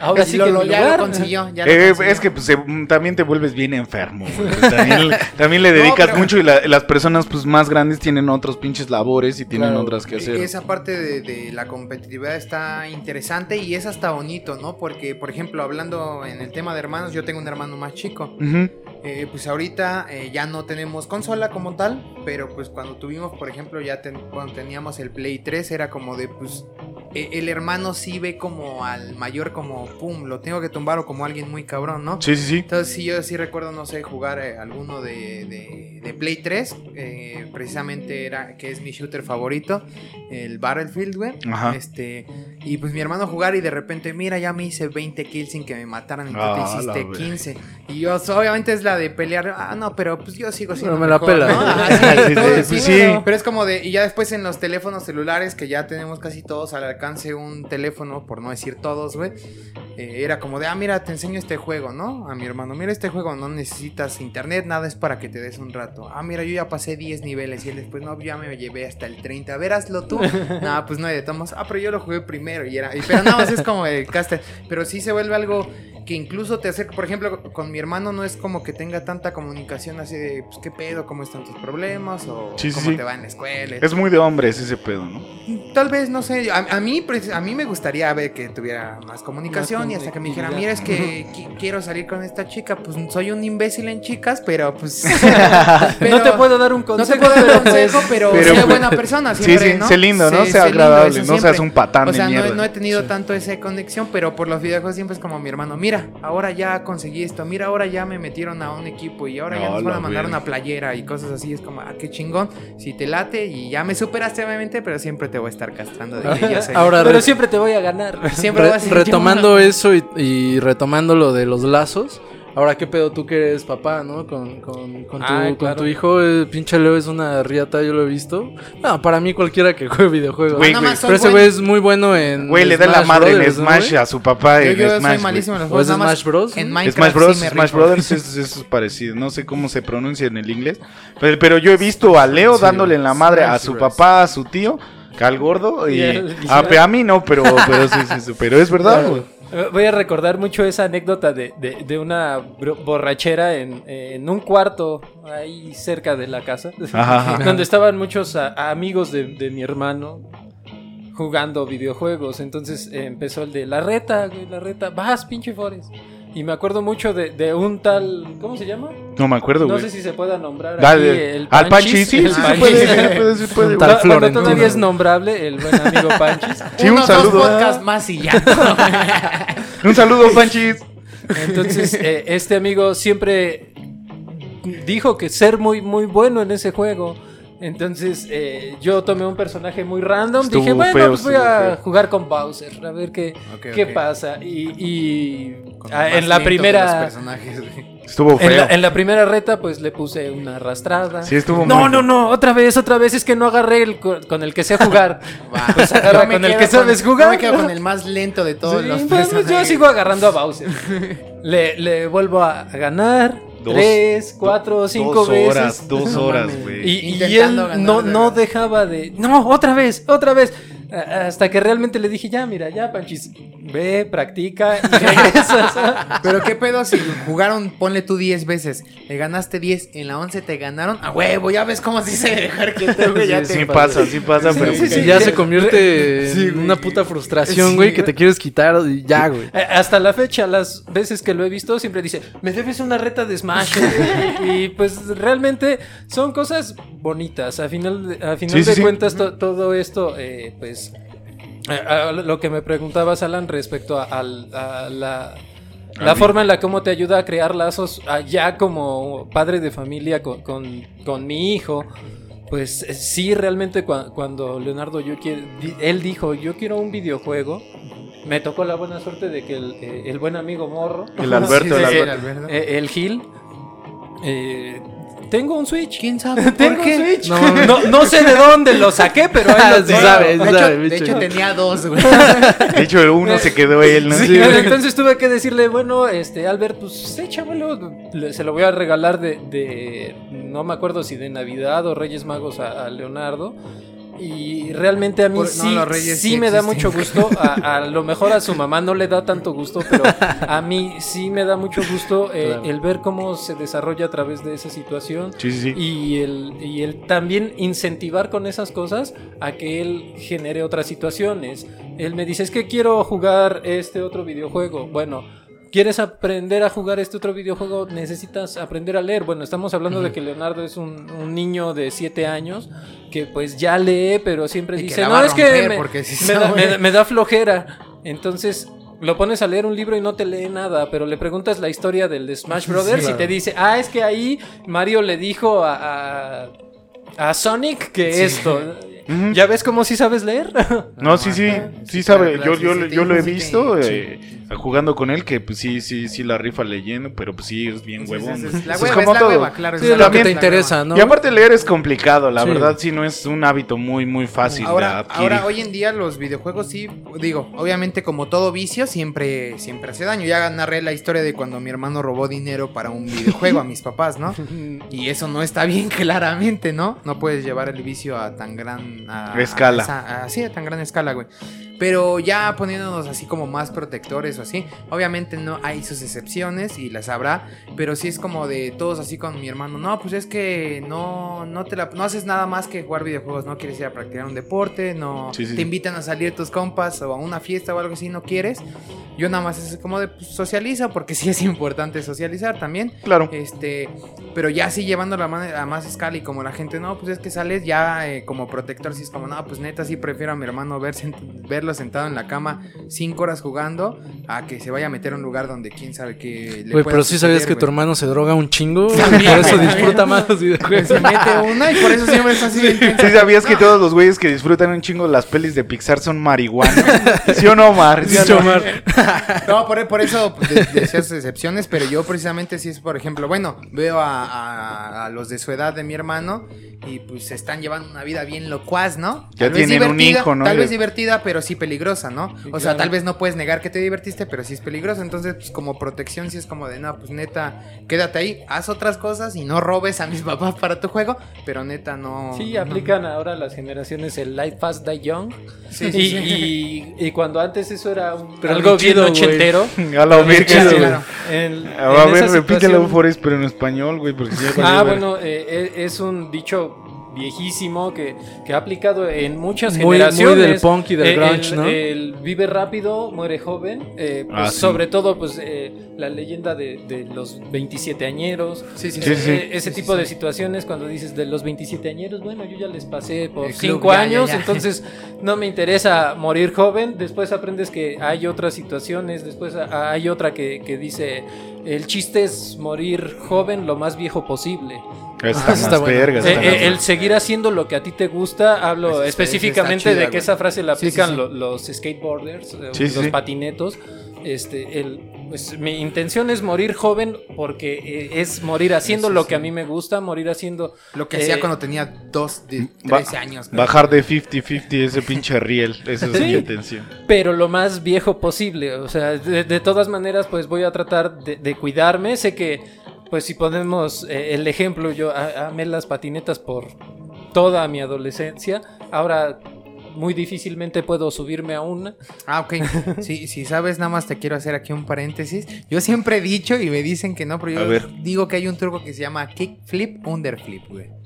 Ahora sí lo, que lo- ya lugar. lo consiguió. ya lo Eh, consiguió. es que pues, se- mm, también te vuelves bien enfermo. También, también le dedicas pero- mucho y la- las personas pues más grandes tienen otros pinches labores y tienen Claro. otras que hacer. Esa parte de, de la competitividad está interesante y es hasta bonito, ¿no? Porque, por ejemplo, hablando en el tema de hermanos, yo tengo un hermano más chico. Eh, pues ahorita eh, ya no tenemos consola como tal, pero pues cuando tuvimos, por ejemplo, ya ten- cuando teníamos el Play 3, era como de, pues, eh, el hermano sí ve como al mayor como, pum, lo tengo que tumbar o como alguien muy cabrón, ¿no? Sí, sí, sí. Entonces sí, yo sí recuerdo, no sé, jugar eh, alguno de, de- de Play 3, eh, precisamente era, que es mi shooter favorito, el Battlefield, güey. Ajá. Este, y pues mi hermano jugar y de repente, mira, ya me hice 20 kills sin que me mataran y tú Ah, te hiciste verga. 15. Y yo, obviamente es la de pelear, ah, no, pero pues yo sigo siendo No, me la mejor, pela. ¿no? Ajá, sí, Sí, todo, sí, sí, sí. Pero es como de, y ya después en los teléfonos celulares, que ya tenemos casi todos al alcance un teléfono, por no decir todos, güey. Eh, era como de, ah, mira, te enseño este juego, ¿no? A mi hermano, mira este juego, no necesitas internet, nada es para que te des un rato. Ah, mira, yo ya pasé 10 niveles y él después, no, ya me llevé hasta el 30. A ver, hazlo tú. no, pues no hay de tomos. Ah, pero yo lo jugué primero y era. y- Pero nada más es como el caster. Pero sí se vuelve algo que incluso te acerca. Por ejemplo, con mi hermano no es como que tenga tanta comunicación así de, pues, ¿qué pedo? ¿Cómo están tus problemas? O Sí, cómo sí. te va en la escuela. Es muy de hombres ese pedo, ¿no? Tal vez, no sé, a, a mí preci- a mí me gustaría ver que tuviera más comunicación Más y hasta que me dijera, mira, es que qui- quiero salir con esta chica, pues soy un imbécil en chicas, pero pues... pero- no te puedo dar un no consejo. te puedo dar un pero, consejo, pero, pero, sé buena persona sí, siempre, sí, ¿no? sé lindo, ¿no? Sé- Sea sé agradable, no siempre. seas un patán O sea, de no, no he tenido tanto esa conexión, pero por los videojuegos siempre es como mi hermano, mira, ahora ya conseguí esto, mira, ahora ya me metieron a un equipo y ahora ya No, nos van a mandar una playera y cosas así, es como, ah, qué chingón, si te late y ya me superaste obviamente, pero siempre te voy a estar castrando de que yo. Ahora, pero re- siempre te voy a ganar. siempre re- voy a retomando yo. Eso y, y retomando lo de los lazos. Ahora, ¿qué pedo tú que eres papá, no? Con, con, con, tu, Ah, con claro. tu hijo, el pinche Leo es una riata, yo lo he visto. No, para mí cualquiera que juegue videojuegos. Güey, soy Pero ese güey es muy bueno en. Güey, le da la madre en Brothers, ¿no, Smash güey? a su papá Yo, en yo Smash. soy güey. malísimo en los ¿O juegos. es nada más Smash Bros? En Smash Minecraft Smash Bros. sí me Smash. Brothers es, es parecido. No sé cómo se pronuncia en el inglés. Pero, pero yo he visto a Leo Sí, dándole en la madre a su Bros. papá, a su tío, al gordo. Y, Y él- y a, a mí no, pero, pero sí, sí, sí, pero es verdad, Claro. Voy a recordar mucho esa anécdota de, de- de una borrachera en, en un cuarto ahí cerca de la casa, Ajá, donde estaban muchos a- amigos de, de mi hermano jugando videojuegos. Entonces eh, empezó el de la reta, güey, la reta, vas, pinche Forest. Y me acuerdo mucho de, de un tal, ¿cómo se llama? No me acuerdo, No güey. sé si se pueda nombrar Dale. aquí el Al Panchis, sí, el sí se Panchis. puede, sí se puede, sí se puede, Un güey. tal Florentino. todavía es nombrable el buen amigo Panchis. Sí, un Unos saludo. dos podcasts más y ya. Un saludo, Panchis. Entonces, eh, este amigo siempre dijo que ser muy, muy bueno en ese juego. Entonces, eh, yo tomé un personaje muy random. Estuvo dije, bueno, feo, pues voy a feo. jugar con Bowser, a ver qué, qué pasa. Y, en la primera. personajes, güey. Estuvo En feo. la, en la primera reta, pues le puse una arrastrada. Sí, estuvo no, muy no, no, otra vez, otra vez. Es que no agarré el co- con el que sé jugar. Va. Pues agarra con el que sabes con- jugar. Yo me quedo con el más lento de todos Sí, los pues, pues, personajes. yo sigo agarrando a Bowser. le, le vuelvo a ganar. Dos- tres, cuatro, cinco dos veces. horas, dos No horas, güey. Y, y él no, no dejaba de. No, otra vez, otra vez. A- Hasta que realmente le dije, ya, mira, ya, Panchis, ve, practica y regresas. Pero qué pedo si jugaron, ponle tú 10 veces, le ganaste 10, en la 11 te ganaron, a huevo, ya ves cómo se dice dejar que te güey, ya Sí, te sí pasa, sí pasa, Sí, pero sí, ya se convierte Sí, en una puta frustración, Sí, güey, que te quieres quitar y ya, güey. Eh, Hasta la fecha, las veces que lo he visto, siempre dice, me debes una reta de Smash. y pues realmente son cosas bonitas. A final de, a final de sí. cuentas, to- todo esto, eh, pues, a- a lo que me preguntabas, Alan, respecto a, la La Ah, forma en la cómo te ayuda a crear lazos allá como padre de familia con, con- con mi hijo. Pues eh, sí, realmente cua- cuando Leonardo yo quiere, di- él dijo, yo quiero un videojuego. Me tocó la buena suerte de que el, eh, el buen amigo Morro, El Alberto, Sí, el Alberto. Eh, el Gil, eh, tengo un Switch. ¿Quién sabe Tengo por qué? un Switch. No, No, no sé de dónde lo saqué, pero ahí lo Sí tengo. sabe, De hecho, de tenía dos, güey. De hecho, el uno se quedó él, ¿no? Sí, entonces tuve que decirle, bueno, este, Albert, pues échamelo, se lo voy a regalar de, de- no me acuerdo si de Navidad o Reyes Magos a, a Leonardo. Y realmente a mí Por- sí, sí sí me da mucho gusto. A, a lo mejor a su mamá no le da tanto gusto, pero a mí sí me da mucho gusto eh, Claro. el ver cómo se desarrolla a través de esa situación. Sí, sí, sí. Y el, y el también incentivar con esas cosas a que él genere otras situaciones. Él me dice, es que quiero jugar este otro videojuego. Bueno, ¿quieres aprender a jugar este otro videojuego? Necesitas aprender a leer. Bueno, estamos hablando de que Leonardo es un, un niño de 7 años que pues ya lee, pero siempre Y dice, no, es que me, sí da, sabe". me- me da flojera. Entonces... Lo pones a leer un libro y no te lee nada, pero le preguntas la historia del de Smash Brothers y claro. te dice, ah, es que ahí Mario le dijo a, a, a Sonic que esto. ¿Ya ves cómo sí sabes leer? No, sí, sí, Ajá. sí sabe. Yo, sí, yo, sí, yo lo he sí, visto sí. eh, jugando con él, que pues sí, sí, sí la rifa leyendo, pero pues sí es bien huevón. La Es hueva, como es la todo. hueva, claro. Sí, es es la lo que te interesa. ¿no? Y aparte leer es complicado, la Sí. verdad, sí no es un hábito muy, muy fácil de Ahora, adquirir. ahora, hoy en día los videojuegos sí, digo, obviamente como todo vicio siempre, siempre hace daño. Ya narré la historia de cuando mi hermano robó dinero para un videojuego a mis papás, ¿no? Y eso no está bien claramente, ¿no? No puedes llevar el vicio a tan gran a- Escala. a esa- a- sí, a tan gran escala, güey. Pero ya poniéndonos así como más protectores o así, obviamente no hay sus excepciones y las habrá, pero sí es como de todos así con mi hermano, no, pues es que no no te la, no haces nada más que jugar videojuegos, no quieres ir a practicar un deporte, no Sí, sí. te invitan a salir tus compas o a una fiesta o algo así, no quieres. Yo nada más es como de pues, socializa porque sí es importante socializar también. Claro. Este, pero ya sí llevándolo a, man- a más escala y como la gente, no, pues es que sales ya eh, como protector, sí es como, no, pues neta, sí prefiero a mi hermano ver verlo sentado en la cama cinco horas jugando a que se vaya a meter a un lugar donde quién sabe qué le Güey, pero sí sabías que tu hermano se droga un chingo. También, por eso disfruta más los videojuegos. Se mete una y por eso siempre está así. Sí sabías que todos los güeyes que disfrutan un chingo las pelis de Pixar son marihuana. ¿Sí o no, Omar? ¿Sí o no? Omar. No, por, por eso de- decía sus excepciones, pero yo precisamente sí es, por ejemplo, bueno, veo a, a- a los de su edad de mi hermano y pues se están llevando una vida bien locuaz, ¿no? Ya vez tienen un hijo, ¿no? Tal Ya- vez divertida, pero sí peligrosa, ¿no? O sea, tal vez no puedes negar que te divertiste, pero sí es peligroso. Entonces, pues como protección sí es como de, no, pues neta, quédate ahí, haz otras cosas y no robes a mis papás para tu juego, pero neta no... Sí, no- aplican ahora las generaciones el Light Fast Die Young. Sí, y, sí, sí. y- y cuando antes eso era un, Pero algo bien ochentero. A la virgen, claro. A ver, repítelo, Forrest, pero en español, güey, porque Ah, bueno, eh, e- es un dicho viejísimo que, que ha aplicado en muchas Muy- muy generaciones. del punk y del Eh, grunge, el, ¿no? el vive rápido, muere joven. eh, pues, Ah, sí. Sobre todo, pues eh, la leyenda de, de los 27 añeros. Sí, sí, Sí, sí. sí. Ese Sí, sí, tipo de sí. situaciones cuando dices de los 27 añeros, bueno, yo ya les pasé por El club, 5 ya, ya, años, ya. entonces no me interesa morir joven. Después aprendes que hay otras situaciones, después hay otra que, que dice, el chiste es morir joven lo más viejo posible. Está más está bueno. verga, Eh, está eh, más el seguir haciendo lo que a ti te gusta, hablo específicamente chida, de que güey. esa frase la Sí, sí, aplican sí. lo- los skateboarders, eh, Sí, los sí. patinetos. Este, el, pues, mi intención es morir joven porque eh, es morir haciendo lo sí. que a mí me gusta, morir haciendo Lo que Eh, hacía cuando tenía dos, de, Ba- 13 años. Bajar de 50-50 ese pinche riel. Esa es Sí. mi intención. pero lo más viejo posible. O sea, de, de todas maneras, pues voy a tratar de, de cuidarme. Sé que, pues si ponemos eh, el ejemplo, yo a- amé las patinetas por toda mi adolescencia. Ahora muy difícilmente puedo subirme a una. Ah, ok. Sí, si sabes, nada más te quiero hacer aquí un paréntesis. Yo siempre he dicho y me dicen que no, pero yo digo que hay un truco que se llama kickflip, underflip, güey.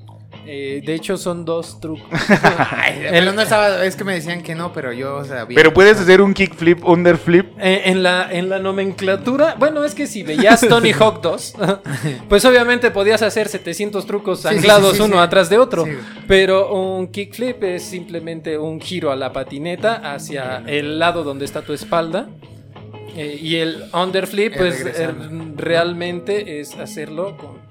Eh, de hecho, son dos trucos. Ay, pero no estaba, es que me decían que no, pero yo sabía. Pero puedes hacer un kickflip, underflip. Eh, en, la, en la nomenclatura, bueno, es que si veías Tony Hawk 2, pues obviamente podías hacer 700 trucos Sí, anclados sí, sí, uno atrás de otro. Pero un kickflip es simplemente un giro a la patineta hacia el lado donde está tu espalda. Eh, y el underflip, Eh, pues realmente es hacerlo con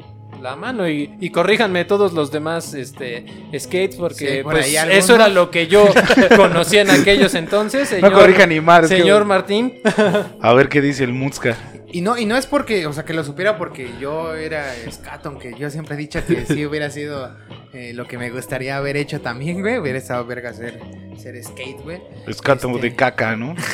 la mano. Y, y corríjanme todos los demás este, skates, porque Sí, por pues, eso era lo que yo conocía en aquellos entonces. No Señor, corrija ni madre. señor Martín, A ver qué dice el Mutzka. Y no, y no es porque, o sea, que lo supiera porque yo era Scaton, que yo siempre he dicho que sí hubiera sido eh, lo que me gustaría haber hecho también, güey. Hubiera estado verga ser, ser skate, güey. Es cato Este- de caca, ¿no?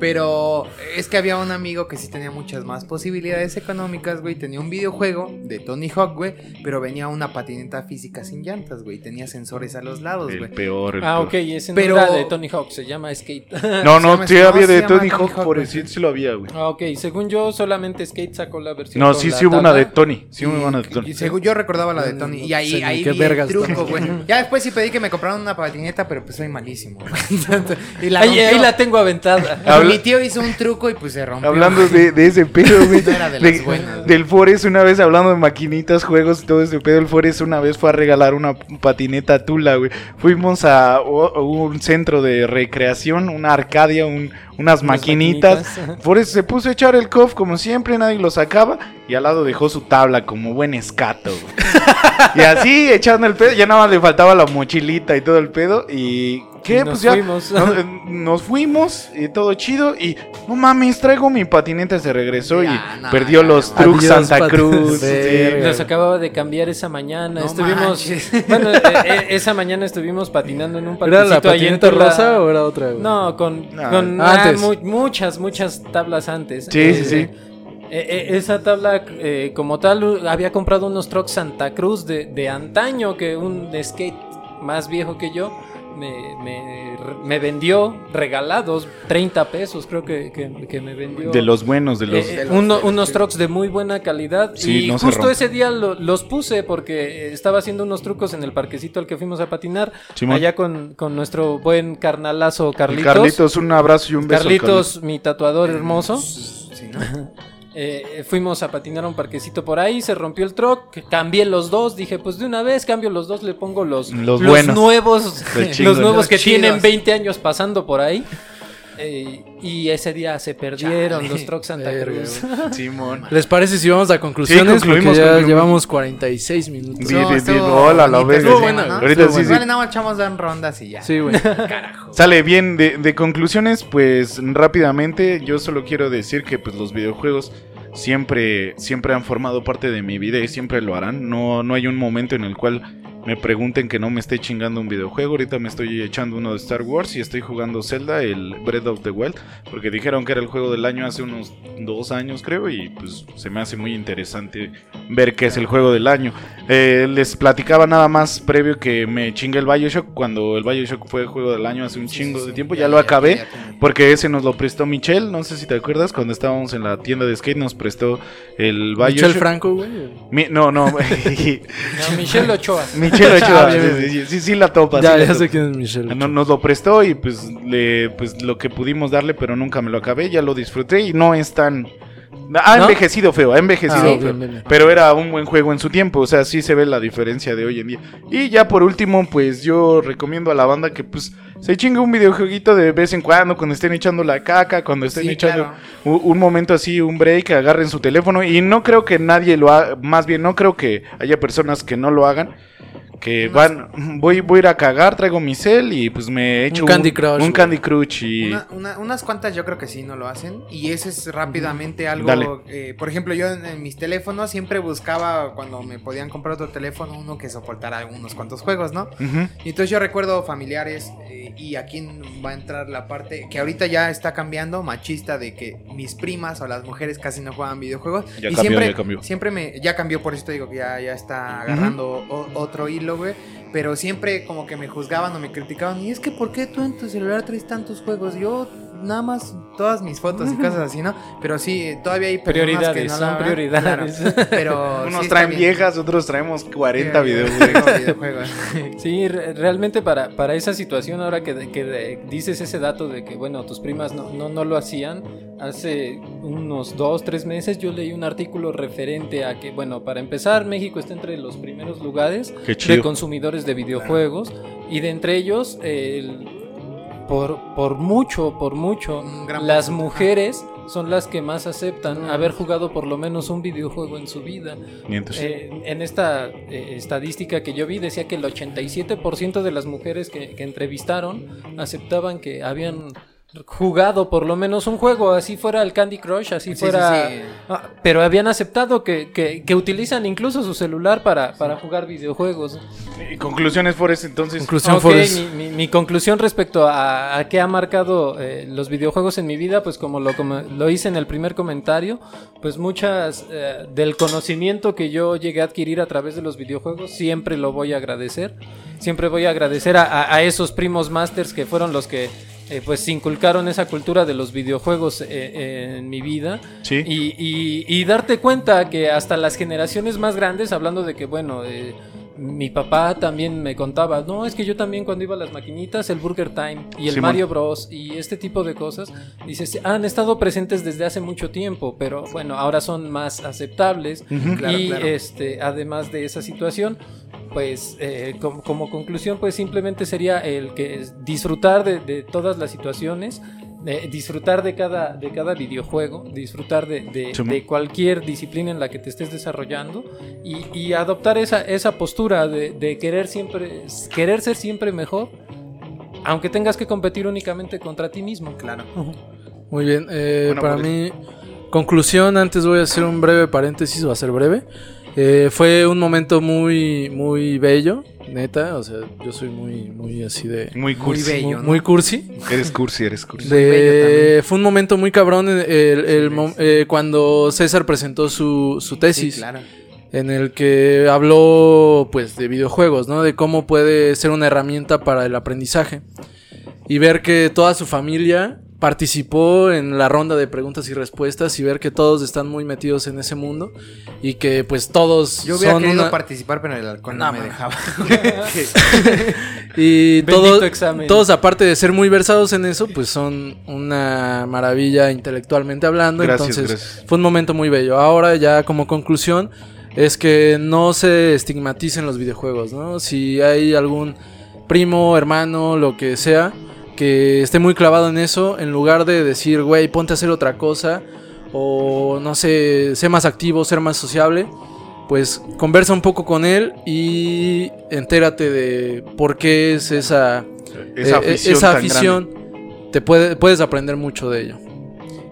Pero es que había un amigo que sí tenía muchas más posibilidades económicas, güey. Tenía un videojuego de Tony Hawk, güey. Pero venía una patineta física sin llantas, güey. Tenía sensores a los lados, El güey. peor. el Ah, ok, ese Pero- no era de Tony Hawk, se llama Skate. No, no, sí no, había de Tony Tony Hawk, Hawk, por decir, sí lo había, güey. Ah, ok, según yo, solamente Skate sacó la versión. No, sí, sí hubo una de Tony. Sí hubo Y- una de Tony. y según yo recordaba la de Tony. Y ahí, ahí qué vi vergas el truco, güey. Ya después sí pedí que me compraran una patineta, pero pues soy malísimo. y la ahí la tengo aventada. Mi tío hizo un truco y pues se rompió. Hablando de, de ese pedo, güey. No era de las buenas. Del Forest, una vez hablando de maquinitas, juegos y todo ese pedo, el Forest una vez fue a regalar una patineta a Tula, güey. Fuimos a o- un centro de recreación, una arcadia, un- unas maquinitas. maquinitas. Forest se puso a echar el cof como siempre, nadie lo sacaba. Y al lado dejó su tabla como buen escato, güey. Y así echando el pedo, ya nada más le faltaba la mochilita y todo el pedo. Y. ¿Qué? Y nos pues ya. fuimos. Nos, eh, nos fuimos y todo chido. Y no mames, traigo mi patineta. Se regresó Ya, y no, perdió ya, los trucks Adiós, Santa Cruz. Sí. Los acababa de cambiar esa mañana. No estuvimos. manches. Bueno, eh, eh, esa mañana estuvimos patinando en un ¿Era la patineta rosa o era otra, güey? No, con, No, con antes. ah, mu- muchas, muchas tablas antes. Sí, sí, sí. eh, eh, esa tabla, eh, como tal, había comprado unos trucks Santa Cruz de, de antaño que un skate más viejo que yo me, me, me vendió regalados 30 pesos, creo que, que, que me vendió. De los buenos, de los. Eh, de los- uno- de los- unos trucks de muy buena calidad Sí, y no justo ese día lo- los puse porque estaba haciendo unos trucos en el parquecito al que fuimos a patinar allá con, con nuestro buen carnalazo Carlitos. Carlitos, un abrazo y un beso. Carlitos, mi tatuador hermoso. Sí, ¿no? Eh, fuimos a patinar a un parquecito por ahí, se rompió el truck, cambié los dos, dije pues de una vez cambio los dos, le pongo los, Los buenos. nuevos, Los chingos. los nuevos Los que chidos. tienen 20 años pasando por ahí. Eh, y ese día se perdieron Chale. los trucks Santa Cruz. Simón. ¿Les parece si vamos a conclusiones? Sí, concluimos, Porque ya concluimos. llevamos 46 minutos. No, sí, hola, la bonita verga. esa Estuvo semana, buena, ¿no? ahorita Estuvo sí. Vale, nada más echamos dan rondas y ya. Sí, güey. Sale bien de, de conclusiones, pues rápidamente yo solo quiero decir que pues los videojuegos siempre siempre han formado parte de mi vida y siempre lo harán. No no hay un momento en el cual me pregunten que no me esté chingando un videojuego. Ahorita me estoy echando uno de Star Wars y estoy jugando Zelda, el Breath of the Wild, porque dijeron que era el juego del año hace unos dos años creo y pues se me hace muy interesante ver que es el juego del año. Eh, les platicaba nada más previo que me chingué el Bioshock cuando el Bioshock fue el juego del año hace un Sí, chingo sí, de sí. tiempo. Ya, Ya, lo ya, acabé porque ese nos lo prestó Michelle. No sé si te acuerdas cuando estábamos en la tienda de skate nos prestó el Michel Bioshock. Franco, güey. Mi- no, no. No, Michelle Ochoa. Michelle Ochoa. Ah, bien, sí, sí, sí, sí la topa. Ya, sí la ya sé quién es Michelle. No- nos lo prestó y pues le pues lo que pudimos darle, pero nunca me lo acabé, ya lo disfruté y no es tan ha ¿No? envejecido feo, ha envejecido Ah, feo. bien, bien, bien. Pero era un buen juego en su tiempo, o sea, sí se ve la diferencia de hoy en día. Y ya por último, pues yo recomiendo a la banda que pues se chingue un videojueguito de vez en cuando, cuando estén echando la caca, cuando estén Sí, echando claro. un, un momento así, un break, agarren su teléfono. Y no creo que nadie lo haga, más bien no creo que haya personas que no lo hagan. Que van, voy, voy a ir a cagar, traigo mi cel y pues me echo Candy Crush, un. Candy Crush y... Una- una- unas cuantas yo creo que sí no lo hacen. Y eso es rápidamente algo. Dale. eh, por ejemplo, yo en, en mis teléfonos siempre buscaba cuando me podían comprar otro teléfono uno que soportara unos cuantos juegos, ¿no? Y entonces yo recuerdo familiares eh, y aquí va a entrar la parte que ahorita ya está cambiando, machista, de que mis primas o las mujeres casi no juegan videojuegos. Ya y cambió, siempre, ya cambió. siempre me, ya cambió, por eso te digo que ya, ya está agarrando o- otro hilo, güey. Pero siempre como que me juzgaban o me criticaban. Y es que, ¿por qué tú en tu celular traes tantos juegos? Yo nada más todas mis fotos y cosas así, ¿no? Pero sí, todavía hay personas que Prioridades, no son prioridades. claro, pero Unos traen viejas, otros traemos 40 Sí, videojuegos. videojuegos. Sí, re- realmente para, para esa situación, ahora que, que dices ese dato de que, bueno, tus primas no, no, no lo hacían, hace unos dos, tres meses yo leí un artículo referente a que, bueno, para empezar, México está entre los primeros lugares de consumidores de videojuegos y de entre ellos el por, por mucho, por mucho, las mujeres son las que más aceptan haber jugado por lo menos un videojuego en su vida. Mientras- Eh, en esta eh, estadística que yo vi decía que el 87% de las mujeres que, que entrevistaron aceptaban que habían jugado por lo menos un juego, así fuera el Candy Crush, así Sí, sí, fuera... sí. Ah, pero habían aceptado que, que- que utilizan incluso su celular para, para jugar videojuegos. Y conclusiones, Forrest, entonces. Conclusión Ok, Forrest. mi, mi- mi conclusión respecto a, a qué ha marcado eh, los videojuegos en mi vida, pues como lo, como lo hice en el primer comentario, pues muchas eh, del conocimiento que yo llegué a adquirir a través de los videojuegos, siempre lo voy a agradecer. Siempre voy a agradecer a, a- a esos primos masters que fueron los que eh, pues inculcaron esa cultura de los videojuegos eh, en mi vida. Sí. Y, y- y darte cuenta que hasta las generaciones más grandes, hablando de que, bueno, eh, mi papá también me contaba, no, es que yo también cuando iba a las maquinitas, el Burger Time y el Simón. Mario Bros. y este tipo de cosas, dices, han estado presentes desde hace mucho tiempo, pero bueno, ahora son más aceptables. Claro, y claro. este, además de esa situación, pues eh, como, como conclusión, pues simplemente sería el que es disfrutar de, de todas las situaciones, de disfrutar de cada, de cada videojuego, disfrutar de, de- cualquier disciplina en la que te estés desarrollando y, y adoptar esa, esa postura de, de querer siempre, querer ser siempre mejor, aunque tengas que competir únicamente contra ti mismo. Claro. Muy bien, eh, Bueno, para por mí, conclusión, antes voy a hacer un breve paréntesis, va a ser breve. Eh, fue un momento muy, muy bello, neta, o sea, yo soy muy, muy así de... Muy cursi. bello. muy, ¿no? muy cursi. Eres cursi, eres cursi. De- bello fue un momento muy cabrón el, el- el Sí, mo- sí. eh, cuando César presentó su, su tesis Sí, claro. en el que habló pues de videojuegos, ¿no? De cómo puede ser una herramienta para el aprendizaje. Y ver que toda su familia participó en la ronda de preguntas y respuestas y ver que todos están muy metidos en ese mundo y que pues todos Yo hubiera son querido una- participar, pero el alcohol no, No, me man. dejaba. y todos examen. todos aparte de ser muy versados en eso, pues son una maravilla intelectualmente hablando, Gracias, entonces gracias. fue un momento muy bello. Ahora ya como conclusión es que no se estigmaticen los videojuegos, ¿no? Si hay algún primo, hermano, lo que sea, que esté muy clavado en eso, en lugar de decir, güey, ponte a hacer otra cosa, o no sé, sé más activo, ser más sociable, pues conversa un poco con él y entérate de por qué es esa, Esa eh, afición. esa afición. Te puede, puedes aprender mucho de ello.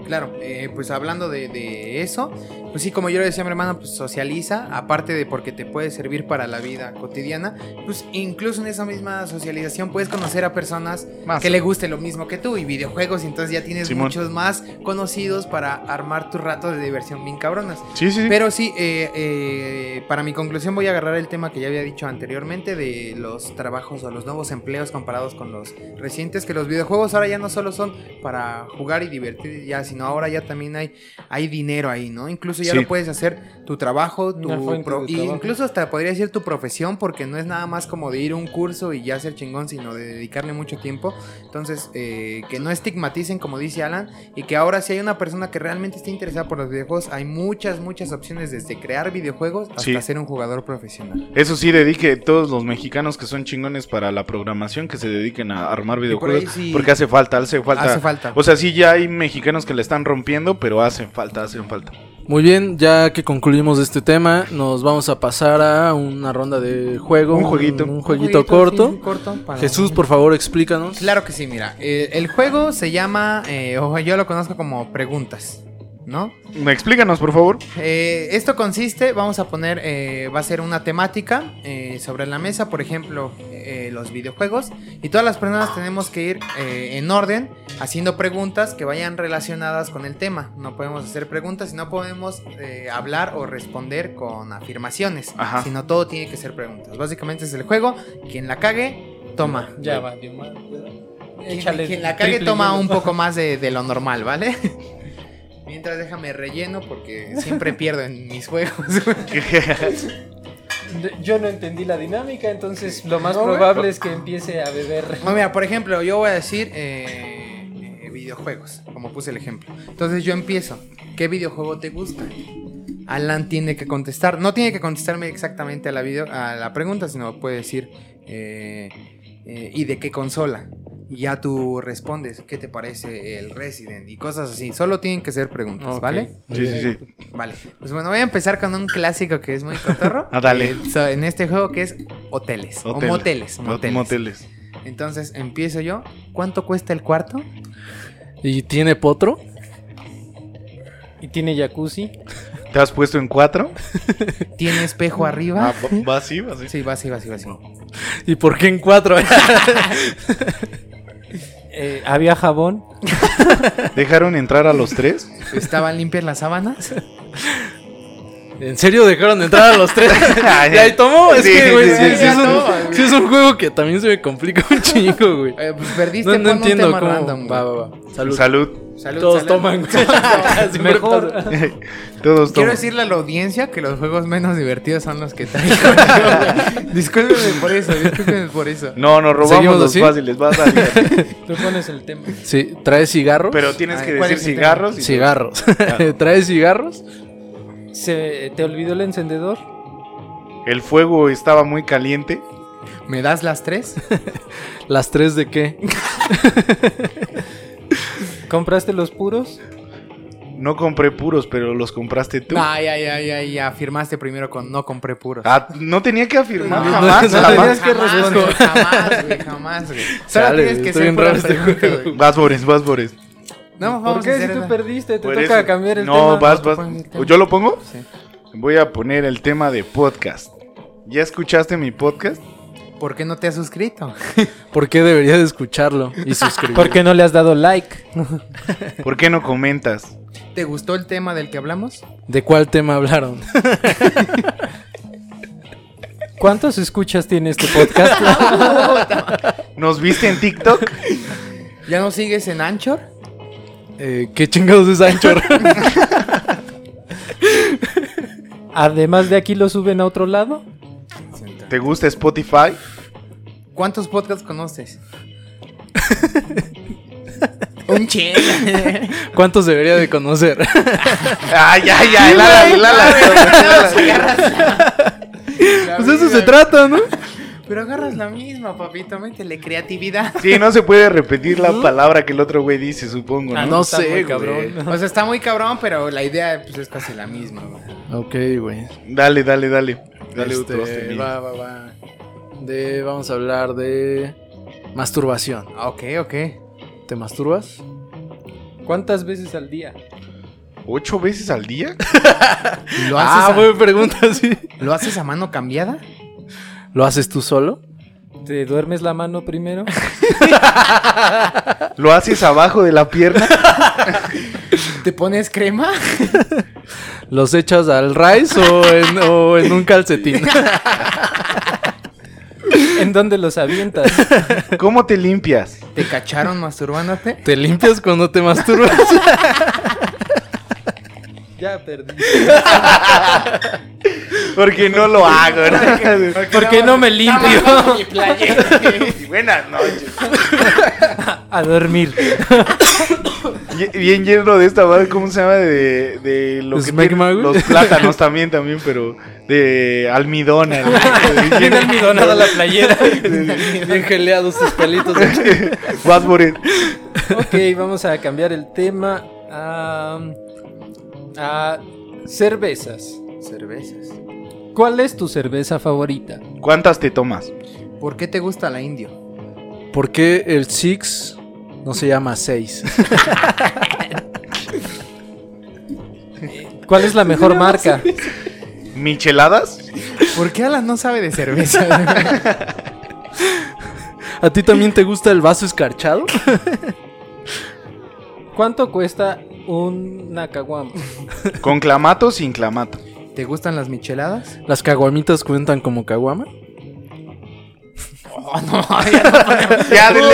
Claro, eh, pues hablando de, de eso, pues sí, como yo le decía a mi hermano, pues socializa, aparte de porque te puede servir para la vida cotidiana, pues incluso en esa misma socialización puedes conocer a personas Más. que le guste lo mismo que tú y videojuegos, y entonces ya tienes Simón. muchos más conocidos para armar tus ratos de diversión bien cabronas. Sí, sí, sí. Pero sí, eh, eh, para mi conclusión voy a agarrar el tema que ya había dicho anteriormente de los trabajos o los nuevos empleos comparados con los recientes, que los videojuegos ahora ya no solo son para jugar y divertir ya, sino ahora ya también hay, hay dinero ahí, ¿no? Incluso ya Sí. lo puedes hacer tu trabajo, tu pro- y trabajo. incluso hasta podría decir tu profesión, porque no es nada más como de ir a un curso y ya ser chingón, sino de dedicarle mucho tiempo. Entonces, eh, que no estigmaticen, como dice Alan, y que ahora si hay una persona que realmente esté interesada por los videojuegos, hay muchas, muchas opciones desde crear videojuegos hasta Sí. ser un jugador profesional. Eso sí, dedique todos los mexicanos que son chingones para la programación que se dediquen a armar por videojuegos. sí- Porque hace falta, hace falta. Hace falta. O sea, sí, ya hay mexicanos que le están rompiendo, pero hacen falta, hacen falta. Muy bien, ya que concluimos este tema, nos vamos a pasar a una ronda de juego. Un jueguito. Un, jueguito corto. sí, corto para- Jesús, por favor, explícanos. Claro que sí, mira. eh, el juego se llama, eh, o yo lo conozco como preguntas, ¿no? Explícanos, por favor. Eh, esto consiste, vamos a poner, eh, va a ser una temática eh, sobre la mesa, por ejemplo, eh, los videojuegos, y todas las personas tenemos que ir eh, en orden haciendo preguntas que vayan relacionadas con el tema. No podemos hacer preguntas y no podemos eh, hablar o responder con afirmaciones, Ajá. sino todo tiene que ser preguntas. Básicamente es el juego, quien la cague, toma. Ya va, Dios mío. Quien, Échale quien la cague toma un poco más de, de lo normal, ¿vale? Mientras déjame relleno porque siempre pierdo en mis juegos. Yo no entendí la dinámica, entonces lo más No, probable es que empiece a beber. Bueno, mira, por ejemplo, yo voy a decir eh, eh, videojuegos, como puse el ejemplo. Entonces yo empiezo. ¿Qué videojuego te gusta? Alan tiene que contestar. No tiene que contestarme exactamente a la, video, a la pregunta, sino puede decir eh, ¿y de qué consola? Y ya tú respondes, ¿qué te parece el Resident? Y cosas así. Solo tienen que ser preguntas. ¿vale? Sí, sí, sí. Vale. Pues bueno, voy a empezar con un clásico que es muy cotorro. Ah, dale. Eh, so- en este juego que es hoteles. Hotel. O moteles. Mo- Moteles. moteles. Entonces, empiezo yo. ¿Cuánto cuesta el cuarto? ¿Y tiene potro? ¿Y tiene jacuzzi? ¿Te has puesto en cuatro? ¿Tiene espejo Ah, arriba? va- va así, va así. Sí, va así, va así, va así. ¿Y por qué en cuatro? Eh, ¿Había jabón? ¿Dejaron entrar a los tres? ¿Estaban limpias las sábanas? ¿En serio dejaron de entrar a los tres? ¿Y ahí tomó? Es Sí, que, güey, sí, sí, sí, sí es sí, un, no, sí es un juego que también se me complica un chingo, güey. Eh, pues perdiste No, no entiendo un tema cómo. random. va, va, va. Salud. Salud. Salud, Todos salud. toman. Siempre Mejor. Todos Quiero toman. decirle a la audiencia que los juegos menos divertidos son los que traigo. discúlpenme por eso, discúlpenme por eso. No, nos robamos ¿Seguimos los así? fáciles, vas a salir. Tú pones el tema. Sí, ¿traes cigarros? Pero tienes Ay, que ¿cuál decir cigarros. y- Cigarros. ¿Traes cigarros? ¿Se, ¿Te olvidó el encendedor? El fuego estaba muy caliente. ¿Me das las tres? ¿Las tres de qué? ¿Compraste los puros? No compré puros, pero los compraste tú. No, ya, ya, ya, ya. Afirmaste primero con no compré puros. Ah, no tenía que afirmar No, jamás, no jamás. tenías que jamás, responder. güey, jamás, güey, jamás, güey. Solo tienes que ser pura este pregunta, juego. güey. Vas Boris, vas Boris. No, ¿Por vamos a qué? Si tú perdiste, te Por toca eso. cambiar el no, tema. vas, tú vas. tema. ¿Yo lo pongo? Sí. Voy a poner el tema de podcast. ¿Ya escuchaste mi podcast? ¿Por qué no te has suscrito? ¿Por qué debería de escucharlo y suscribir? ¿Por qué no le has dado like? ¿Por qué no comentas? ¿Te gustó el tema del que hablamos? ¿De cuál tema hablaron? ¿Cuántos escuchas tiene este podcast? ¿Nos viste en TikTok? ¿Ya no sigues en Anchor? Eh, ¿Qué chingados es Anchor? Además de aquí lo suben a otro lado. ¿Te gusta Spotify? ¿Cuántos podcasts conoces? Un chingo. ¿Cuántos debería de conocer? ¡Ay, ay, ay! el ala, el ala. pues eso se trata, ¿no? Pero agarras la misma, papito. Métele creatividad. Sí, no se puede repetir la palabra que el otro güey dice, supongo, ¿no? Ah, no Está sé, muy güey. cabrón. O sea, está muy cabrón, pero la idea pues, es casi la misma, güey. Ok, güey. Dale, dale, dale. Dale Este, otro va, va, va. De, vamos a hablar de masturbación. Ah, Ok, ok. ¿Te masturbas? ¿Cuántas veces al día? ¿Ocho veces al día? ¿Lo Ah, a, buena pregunta, sí. ¿Lo haces a mano cambiada? ¿Lo haces tú solo? ¿Te duermes la mano primero? ¿Lo haces abajo de la pierna? ¿Te pones crema? ¿Los echas al rice o en, o en un calcetín? ¿En dónde los avientas? ¿Cómo te limpias? ¿Te cacharon masturbándote? ¿Te limpias cuando te masturbas? Ya perdí. Porque no lo hago, ¿no? ¿Por qué no me limpio? Buenas noches. A dormir. Bien lleno de esta madre, ¿cómo se llama? De, de lo que tiene- los plátanos también, también, pero de almidón. ¿no? Tiene almidonada la playera. Bien geleados tus pelitos. Vas por él. Ok, vamos a cambiar el tema a, a cervezas. Cervezas. ¿Cuál es tu cerveza favorita? ¿Cuántas te tomas? ¿Por qué te gusta la indio? ¿Por qué el Six no se llama 6? ¿Cuál es la mejor marca? ¿Micheladas? ¿Por qué Alan no sabe de cerveza? ¿A ti también te gusta el vaso escarchado? ¿Cuánto cuesta una caguama? ¿Con clamato o sin clamato? ¿Te gustan las micheladas? ¿Las caguamitas cuentan como caguama? Ya, dile.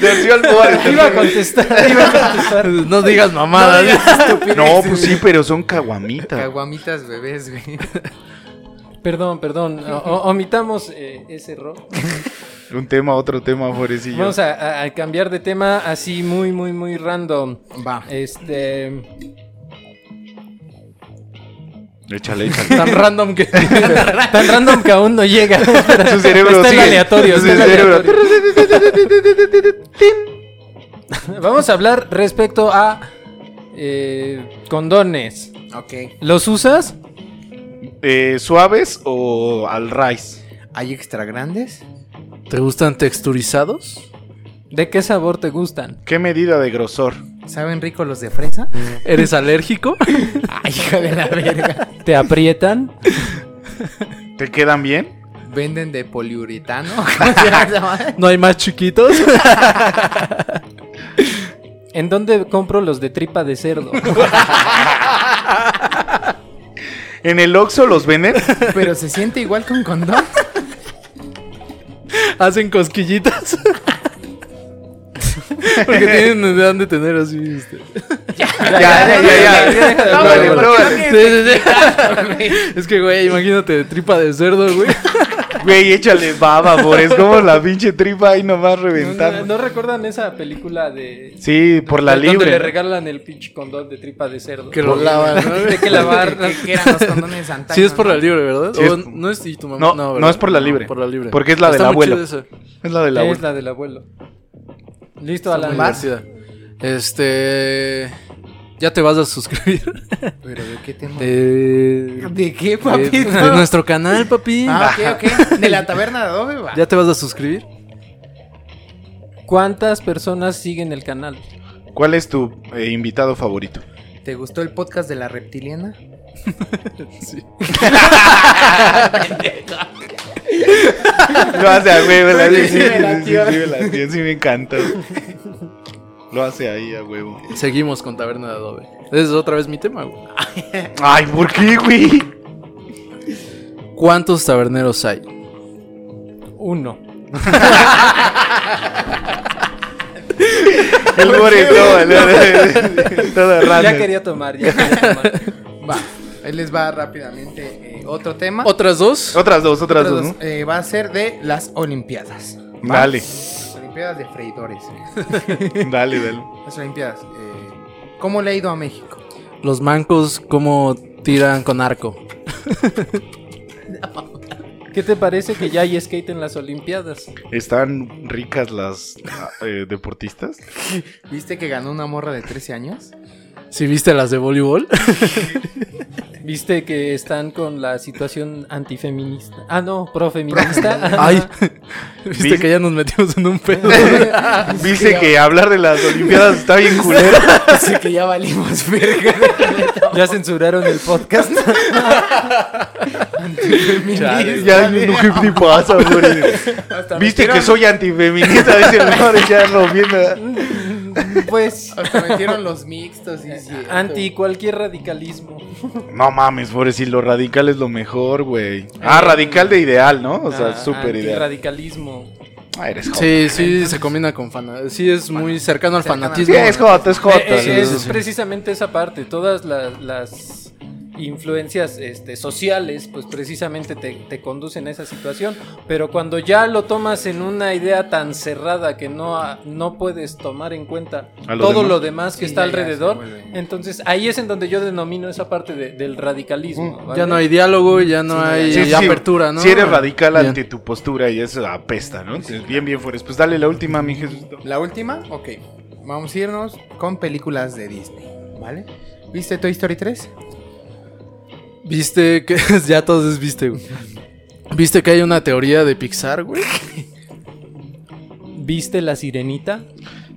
Terció al pobre. Iba a contestar, iba a contestar. No digas mamadas. No, pues sí, pero son caguamitas. Caguamitas bebés, güey. Perdón, perdón. o- omitamos eh, ese error. Un tema, otro tema, pobrecillo. Vamos a cambiar de tema así muy, muy, muy random. Va. Este. Échale, échale. Tan random que. Tan random que aún no llega. Su cerebro Está en aleatorio, Su está cerebro. aleatorio. Vamos a hablar respecto a eh, condones. Ok. ¿Los usas? Eh, ¿Suaves o al rice? ¿Hay extra grandes? ¿Te gustan texturizados? ¿De qué sabor te gustan? ¿Qué medida de grosor? ¿Saben rico los de fresa? ¿Eres alérgico? Ay, hija de la verga. ¿Te aprietan? ¿Te quedan bien? ¿Venden de poliuretano? ¿No hay más chiquitos? ¿En dónde compro los de tripa de cerdo? ¿En el Oxxo los venden? Pero se siente igual con condón. ¿Hacen cosquillitas? Porque tienen, han de tener así. Este. ya, ya, ya, ya. Sí. Es que, güey, imagínate tripa de cerdo, güey. Güey, échale baba, por es como la pinche tripa ahí nomás ¿No, reventando. no recuerdan esa película de... Sí, por la de Donde le libre. regalan el pinche condón de tripa de cerdo. Que lo lavan, ¿no? De que lavar. ¿Qué, qué eran los condones antaño? Sí, es por no? la libre, ¿verdad? Sí, es- O no es y tu mamá. No, no, ¿verdad? es por la libre. por la libre. Porque es la del Está abuelo. Es la del abuelo. Listo, Alan. divertida. Este. ¿Ya te vas a suscribir? ¿Pero de qué tema? De, ¿De qué, de- papito? de nuestro canal, papi. Ah, ok, ok. De la taberna de adobe, va. ¿Ya te vas a suscribir? ¿Cuántas personas siguen el canal? ¿Cuál es tu eh, invitado favorito? ¿Te gustó el podcast de la reptiliana? Sí. Lo hace a huevo, la Sí, sí, sí, me encanta. Lo hace ahí a huevo. Seguimos con Taberna de Adobe. Ese es otra vez mi tema, güey. Ay, ¿por qué, güey? ¿Cuántos taberneros hay? Uno. El more todo, el- todo Ya random. quería tomar, ya quería tomar. Va. Ahí les va rápidamente eh, otro tema. ¿Otras dos? Otras dos, otras dos, dos, eh, va a ser de las Olimpiadas. ¿no? Dale, Las Olimpiadas de freidores. dale, dale. Las Olimpiadas. eh, ¿Cómo le ha ido a México? Los mancos, ¿cómo tiran con arco? ¿Qué te parece que ya hay skate en las Olimpiadas? ¿Están ricas las eh, deportistas? ¿Viste que ganó una morra de 13 años? ¿Sí viste las de voleibol? ¿Viste que están con la situación antifeminista? Ah, no, profeminista. Ay, viste ¿Viste? que ya nos metimos en un pedo. Viste que hablar de las Olimpiadas está bien culero. Así que ya valimos verga. ya censuraron el podcast. Chale. Ya no qué te pasa, güey. Viste que soy antifeminista, dice el ya rompiendo. Pues Hasta metieron los mixtos y sí. anti cualquier radicalismo. No mames, por si lo radical es lo mejor, güey. Ah, radical de ideal, ¿no? O sea, Ah, súper ideal. Radicalismo. Ah, eres. Sí, sí, se combina con fanatismo. Sí, es muy cercano al cercano fanatismo. Sí, es hot, es hot. Eh, eh, sí, es sí. precisamente esa parte. Todas las, las influencias este, sociales, pues precisamente te, te conducen a esa situación. Pero cuando ya lo tomas en una idea tan cerrada que no, ha- no puedes tomar en cuenta lo todo demás. lo demás que Sí, está alrededor, entonces ahí es en donde yo denomino esa parte de- del radicalismo. ¿vale? Ya no hay diálogo, ya no Sí, hay Sí, sí, sí. apertura, ¿no? Si eres radical Bien. ante tu postura y eso apesta, ¿no? Bien, bien fuera. Pues dale la última, mi Jesús. La última, ok. Vamos a irnos con películas de Disney, ¿vale? ¿Viste Toy Story 3? Viste que ya todos viste, güey. Viste que hay una teoría de Pixar, güey. ¿Viste la sirenita?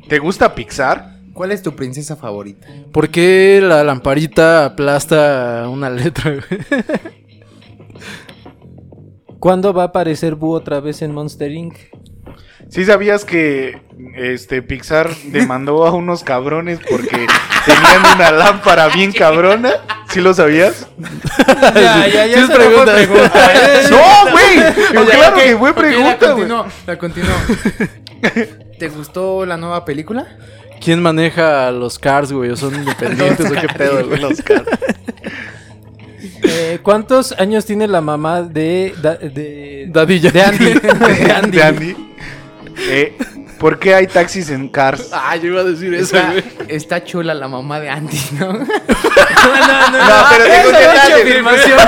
¿Te gusta Pixar? ¿Cuál es tu princesa favorita? ¿Por qué la lamparita aplasta una letra, güey? ¿Cuándo va a aparecer Boo otra vez en Monster Inc? ¿Sí sabías que este Pixar demandó a unos cabrones porque tenían una lámpara bien cabrona? ¿Sí lo sabías? ya, ya, Sí es pregunta. ¡No, güey! Claro que fue pregunta, güey. continuó, la continuó. ¿Te gustó la nueva película? ¿Quién maneja los cars, güey? ¿O son independientes o qué pedo, güey? Los cars. Eh, ¿Cuántos años tiene la mamá de... da- de... Daddy de Andy? De Andy. De Andy. Eh, ¿Por qué hay taxis en Cars? Ah, yo iba a decir eso, Está, güey. está chula la mamá de Andy, ¿no? No, pero tengo un detalle. afirmación.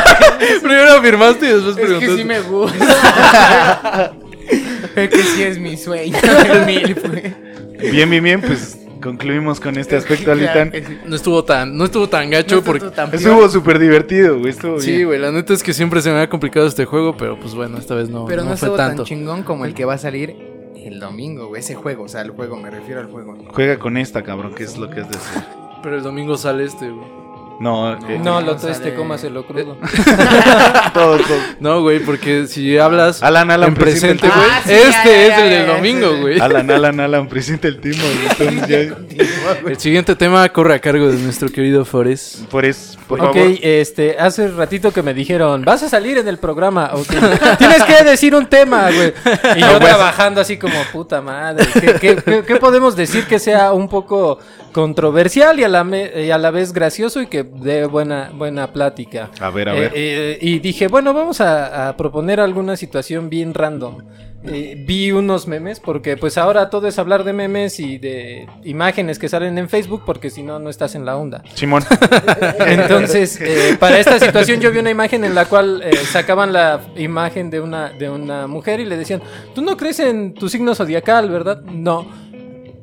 Primero afirmaste y después Es que preguntaste. sí me gusta. es que sí es mi sueño. el mil, güey. Bien, bien, bien, pues concluimos con este aspecto, Claro que sí. No estuvo tan, no estuvo tan gacho No porque. tú tan peor. Estuvo súper divertido, güey. Estuvo Sí, bien. güey, la neta es que siempre se me ha complicado este juego, pero pues bueno, esta vez no, Pero no, no fue estuvo tanto. tan chingón como el que va a salir el domingo, güey. Ese juego, o sea, el juego, me refiero al juego. Juega con esta, cabrón, que es lo que es de hacer. Pero el domingo sale este, güey. No, eh, No, no lo sale. este, cómaselo crudo. todos, todos. No, güey, porque si hablas Alan, Alan, en presente, güey, Ah, sí, este ya, ya, es ya, el del domingo, güey. Alan, Alan, Alan, presenta el timo. güey. Entonces ya, El siguiente tema corre a cargo de nuestro querido Forest. por, es, por ok, favor. este, hace ratito que me dijeron, vas a salir en el programa, ok. Tienes que decir un tema, güey. Y yo trabajando así como, puta madre, ¿qué, qué- qué- qué podemos decir que sea un poco controversial y a la, me- y a la vez gracioso y que dé buena, buena plática? A ver, a Eh, ver. eh, y dije, bueno, vamos a, a proponer alguna situación bien random. Eh, vi unos memes, porque pues ahora todo es hablar de memes y de imágenes que salen en Facebook, porque si no, no estás en la onda. Simón. Entonces, eh, para esta situación yo vi una imagen en la cual eh, sacaban la imagen de una, de una mujer y le decían, tú no crees en tu signo zodiacal, ¿verdad? No.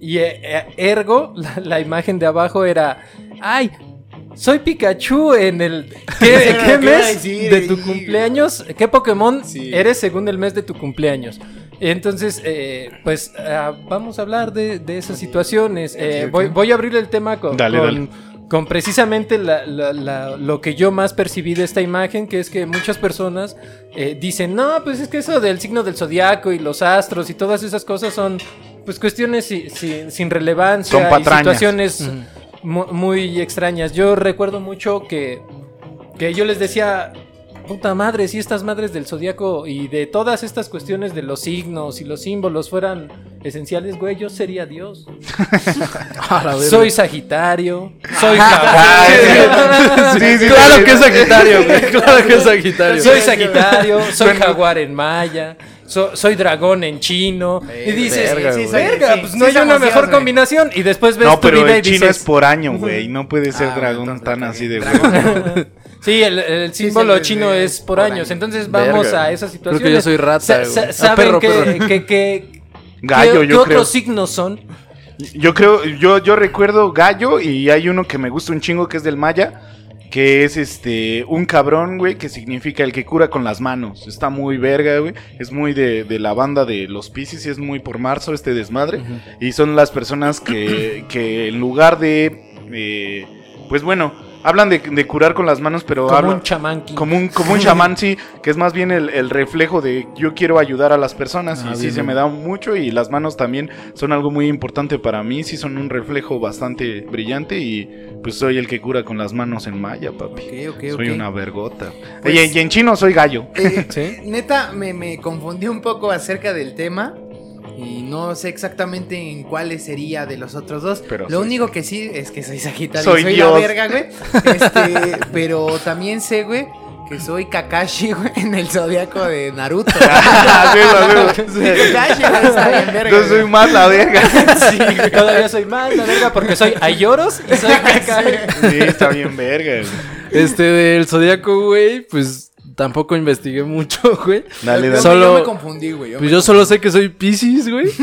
Y eh, eh, ergo, la, la imagen de abajo era, ay, soy Pikachu en el... ¿Qué, mes decir, de tu cumpleaños? ¿Qué Pokémon Sí. eres según el mes de tu cumpleaños? Entonces, eh, pues ah, vamos a hablar de, de esas situaciones. Eh. Voy, voy a abrir el tema con, Dale, con- dale. con precisamente la- la- la- lo que yo más percibí de esta imagen, que es que muchas personas eh, dicen, no, pues es que eso del signo del zodiaco y los astros y todas esas cosas son pues cuestiones si- si- sin relevancia Son y situaciones mu- muy extrañas. Yo recuerdo mucho que, que yo les decía... Puta madre, si estas madres del zodiaco y de todas estas cuestiones de los signos y los símbolos fueran esenciales, güey, yo sería Dios. Soy Sagitario, soy Jaguar. sí, sí, claro sí. que es Sagitario, güey. Claro que es Sagitario. Soy Sagitario, soy Jaguar en maya, so- soy dragón en chino. y dices, verga, sí, güey. verga, Sí, pues sí no hay una mejor combinación. Y después ves No, tu pero vida y chino es por año, güey. No puede ser Ah, dragón entonces, tan así de Dragón. güey. Sí, el, el símbolo sí, chino es por por años. año. Entonces vamos Verga. a esas Creo situaciones. que yo soy rata, Sa- Ah, ¿Saben perro, qué, perro. qué- qué- Gallo, qué- yo qué creo. otros signos son? Yo creo, yo, yo recuerdo gallo y hay uno que me gusta un chingo que es del maya, que es este un cabrón, güey, que significa el que cura con las manos. Está muy verga, güey. Es muy de, de la banda de los Pisces y es muy por marzo este desmadre. Y son las personas que, que en lugar de, eh, pues bueno, hablan de, de curar con las manos, pero Como hablan un chamán. como un, como un chamán, sí, que es más bien el, el reflejo de yo quiero ayudar a las personas Ah, y sí bien, se me da mucho y las manos también son algo muy importante para mí, sí son un reflejo bastante brillante y pues soy el que cura con las manos en maya, papi. Ok, ok, soy una vergota. Pues- y, y en chino soy gallo. Eh, ¿Sí? Neta, me, me confundí un poco acerca del tema. Y no sé exactamente en cuáles sería de los otros dos. Pero Lo soy- único que sí es que soy Sagitario. Soy Soy, Dios. la verga, güey. Este, pero también sé, güey, que soy Kakashi, güey, en el zodiaco de Naruto. Ah, sí, sí, sí. Soy Kakashi, güey, está bien verga. Yo soy güey. más la verga. Sí, todavía soy más, la verga, porque soy Ayoros y soy Kakai. Sí, está bien verga. güey. Este del Zodíaco, güey, pues tampoco investigué mucho, güey. Dale, dale. Solo- yo me confundí, güey. yo Pues yo solo sé que soy Pisces, güey.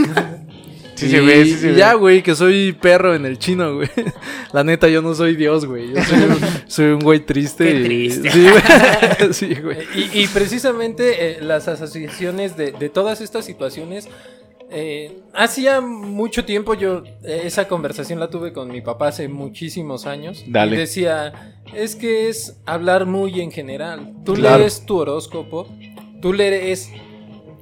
Sí y, se ve, sí se y ve. ya, güey, que soy perro en el chino, güey. La neta, yo no soy Dios, güey. Yo soy un, soy un güey triste. Qué y- triste. Sí, güey. Sí, güey. Y, y precisamente eh, las asociaciones de, de todas estas situaciones. Eh, hacía mucho tiempo yo eh, esa conversación la tuve con mi papá hace muchísimos años. Dale. Y decía, es que es hablar muy en general. Tú Claro. lees tu horóscopo, tú lees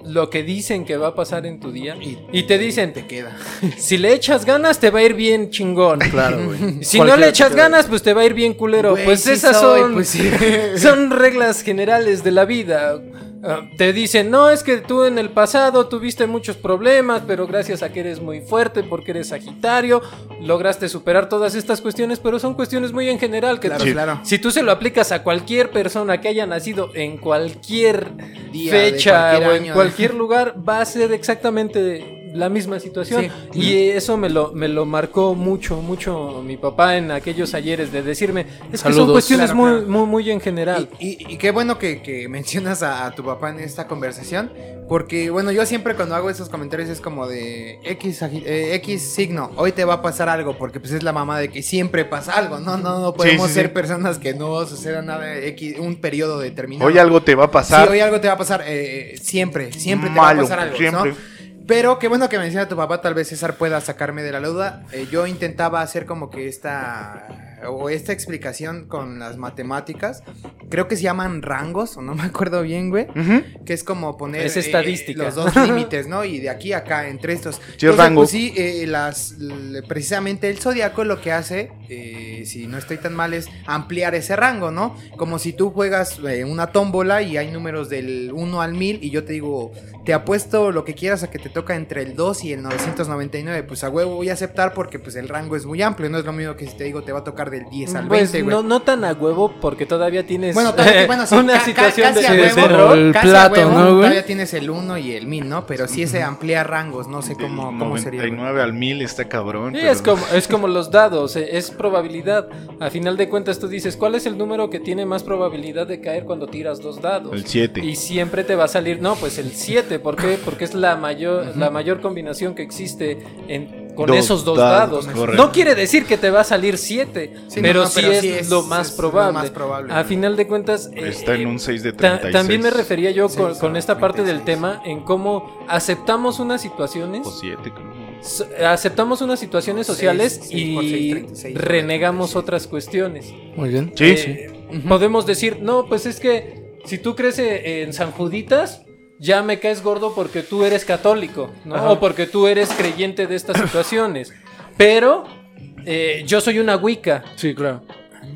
lo que dicen que va a pasar en tu día Y- y te dicen, te queda. si le echas ganas te va a ir bien chingón. Claro, güey. Si no le echas ganas, pues te va a ir bien culero. Pues sí esas soy, son, pues sí. son reglas generales de la vida. Ah, te dicen, no, es que tú en el pasado tuviste muchos problemas, pero gracias a que eres muy fuerte, porque eres Sagitario, lograste superar todas estas cuestiones, pero son cuestiones muy en general que Claro, claro. si tú se lo aplicas a cualquier persona que haya nacido en cualquier Día fecha cualquier o en año. cualquier lugar, va a ser exactamente la misma situación. Sí. Y eso me lo, me lo marcó mucho, mucho mi papá en aquellos ayeres de decirme, es que son cuestiones Claro, muy, claro. muy, muy en general. Y, y- y qué bueno que, que mencionas a, a tu papá en esta conversación, porque bueno, yo siempre cuando hago esos comentarios es como de X, eh, X signo, hoy te va a pasar algo, porque pues es la mamá de que siempre pasa algo, no, no, no podemos sí, ser sí. personas que no suceda nada X, un periodo determinado. Hoy algo te va a pasar. Sí, hoy algo te va a pasar, eh, siempre, siempre te va a Malo, pasar algo, siempre. ¿no? Pero qué bueno que menciona tu papá, tal vez César pueda sacarme de la duda. Eh, yo intentaba hacer como que esta o esta explicación con las matemáticas. Creo que se llaman rangos, o no me acuerdo bien, güey. Que es como poner Es eh, los dos límites, ¿no? Y de aquí a acá, entre estos. Sí, es rango. pues sí, eh, las, precisamente el zodiaco lo que hace, eh, si no estoy tan mal, es ampliar ese rango, ¿no? Como si tú juegas una tómbola y hay números del 1 al 1000 y yo te digo, te apuesto lo que quieras a que te toca entre el 2 y el 999. Pues a huevo voy a aceptar porque pues el rango es muy amplio, no es lo mismo que si te digo te va a tocar del 10 al Pues 20, güey. no, no tan a huevo porque todavía tienes Bueno, todavía- bueno, sí, una situación de, casi a de terror. el casi a plato, huevo, ¿no, güey? Todavía tienes el 1 y el 1000, ¿no? Pero sí ese amplía rangos, no sé Del cómo, cómo sería. güey. 99 al 1000 está cabrón. Sí, pero- es como, es como los dados, eh, es probabilidad. A final de cuentas tú dices, ¿cuál es el número que tiene más probabilidad de caer cuando tiras dos dados? El 7. Y siempre te va a salir, no, pues el 7, ¿por qué? Porque es la mayor, la mayor combinación que existe en, con Dos esos dos dados, dados. correcto. No quiere decir que te va a salir 7, Sí, pero, no, no, sí, pero es sí es- lo más es lo probable. más probable. A final de cuentas... eh, Está en eh, un 6 de Ta- 36. también me refería yo con, Sí, esta parte del 36. tema en cómo aceptamos unas situaciones, O 7, creo. so- aceptamos unas situaciones sociales Seis- seis por seis, y 36, renegamos 37. otras cuestiones. Muy bien. Sí. Eh, Podemos decir, no, pues es que si tú crees eh, en San Juditas, ya me caes gordo porque tú eres católico, ¿no? Ajá. O porque tú eres creyente de estas situaciones. Pero eh, yo soy una Wicca. Sí, claro.